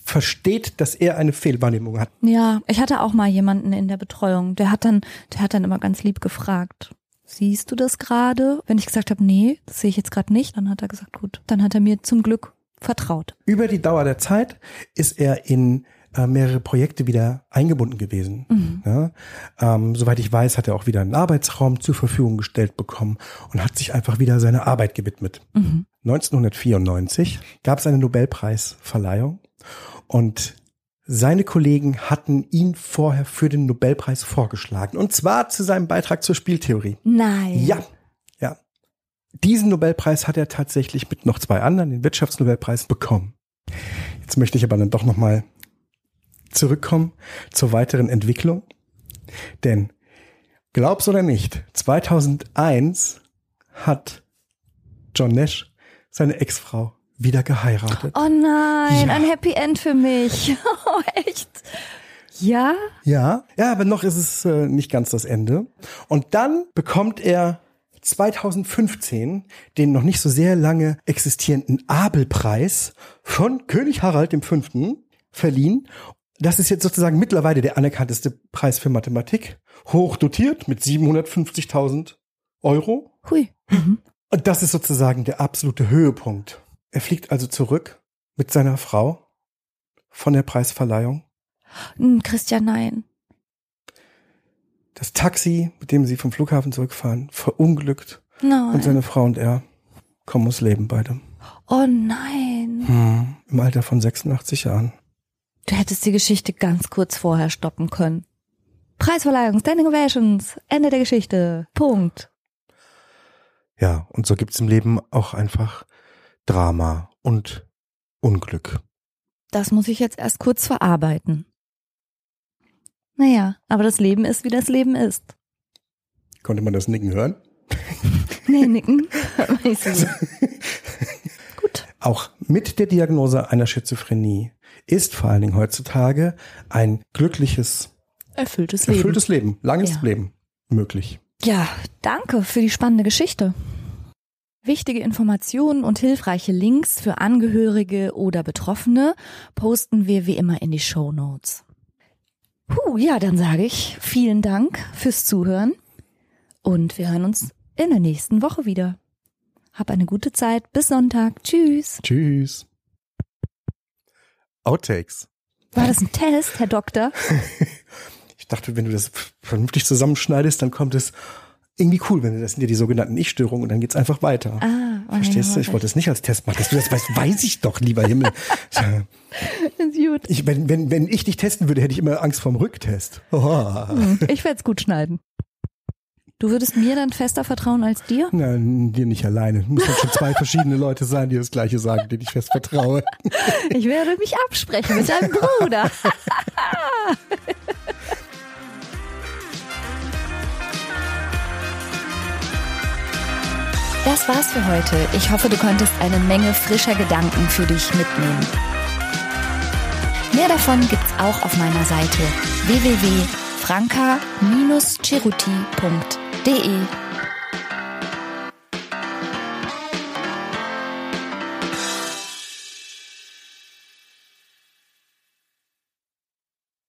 versteht, dass er eine Fehlwahrnehmung hat. Ja, ich hatte auch mal jemanden in der Betreuung, der hat dann, der hat dann immer ganz lieb gefragt. Siehst du das gerade? Wenn ich gesagt habe, nee, das sehe ich jetzt gerade nicht, dann hat er gesagt, gut. Dann hat er mir zum Glück vertraut. Über die Dauer der Zeit ist er in äh, mehrere Projekte wieder eingebunden gewesen. Ja, ähm, soweit ich weiß, hat er auch wieder einen Arbeitsraum zur Verfügung gestellt bekommen und hat sich einfach wieder seiner Arbeit gewidmet. 1994 gab es eine Nobelpreisverleihung und seine Kollegen hatten ihn vorher für den Nobelpreis vorgeschlagen und zwar zu seinem Beitrag zur Spieltheorie. Nein. Ja, ja. Diesen Nobelpreis hat er tatsächlich mit noch zwei anderen, den Wirtschaftsnobelpreis, bekommen. Jetzt möchte ich aber dann doch nochmal zurückkommen zur weiteren Entwicklung. Denn, glaub's oder nicht, 2001 hat John Nash seine Ex-Frau wieder geheiratet. Oh nein, Ja. ein Happy End für mich. [laughs] Oh, echt? Ja? Ja, ja, aber noch ist es äh, nicht ganz das Ende. Und dann bekommt er 2015 den noch nicht so sehr lange existierenden Abelpreis von König Harald V. verliehen. Das ist jetzt sozusagen mittlerweile der anerkannteste Preis für Mathematik, hoch dotiert mit 750.000 Euro. Hui. Mhm. Und das ist sozusagen der absolute Höhepunkt. Er fliegt also zurück mit seiner Frau von der Preisverleihung. Hm, Christian, nein. Das Taxi, mit dem sie vom Flughafen zurückfahren, verunglückt Nein. und seine Frau und er kommen ums Leben beide. Oh nein. Hm. Im Alter von 86 Jahren. Du hättest die Geschichte ganz kurz vorher stoppen können. Preisverleihung, Standing Ovations, Ende der Geschichte. Punkt. Ja, und so gibt's im Leben auch einfach Drama und Unglück. Das muss ich jetzt erst kurz verarbeiten. Naja, aber das Leben ist, wie das Leben ist. Konnte man das Nicken hören? [laughs] Nee, nicken. [laughs] Gut. Auch mit der Diagnose einer Schizophrenie ist vor allen Dingen heutzutage ein glückliches, Erfülltes Leben. erfülltes Leben, langes Ja. Leben möglich. Ja, danke für die spannende Geschichte. Wichtige Informationen und hilfreiche Links für Angehörige oder Betroffene posten wir wie immer in die Show Notes. Puh, ja, dann sage ich vielen Dank fürs Zuhören und wir hören uns in der nächsten Woche wieder. Hab eine gute Zeit. Bis Sonntag. Tschüss. Tschüss. Outtakes. War das ein Test, Herr Doktor? [laughs] ich dachte, wenn du das vernünftig zusammenschneidest, dann kommt es irgendwie cool, wenn das sind ja die sogenannten Ich-Störungen und dann geht's einfach weiter. Ah, oh Verstehst ja, du? Ich wollte es nicht als Test machen. Dass du das weißt, weiß ich doch, lieber Himmel. [laughs] ist gut. Ich, wenn, wenn, wenn ich dich testen würde, hätte ich immer Angst vorm Rücktest. Oh. Ich werde es gut schneiden. Du würdest mir dann fester vertrauen als dir? Nein, dir nicht alleine. Muss halt schon zwei verschiedene Leute sein, die das Gleiche sagen, denen ich fest vertraue. Ich werde mich absprechen mit deinem Bruder. Das war's für heute. Ich hoffe, du konntest eine Menge frischer Gedanken für dich mitnehmen. Mehr davon gibt's auch auf meiner Seite www.ftf.de.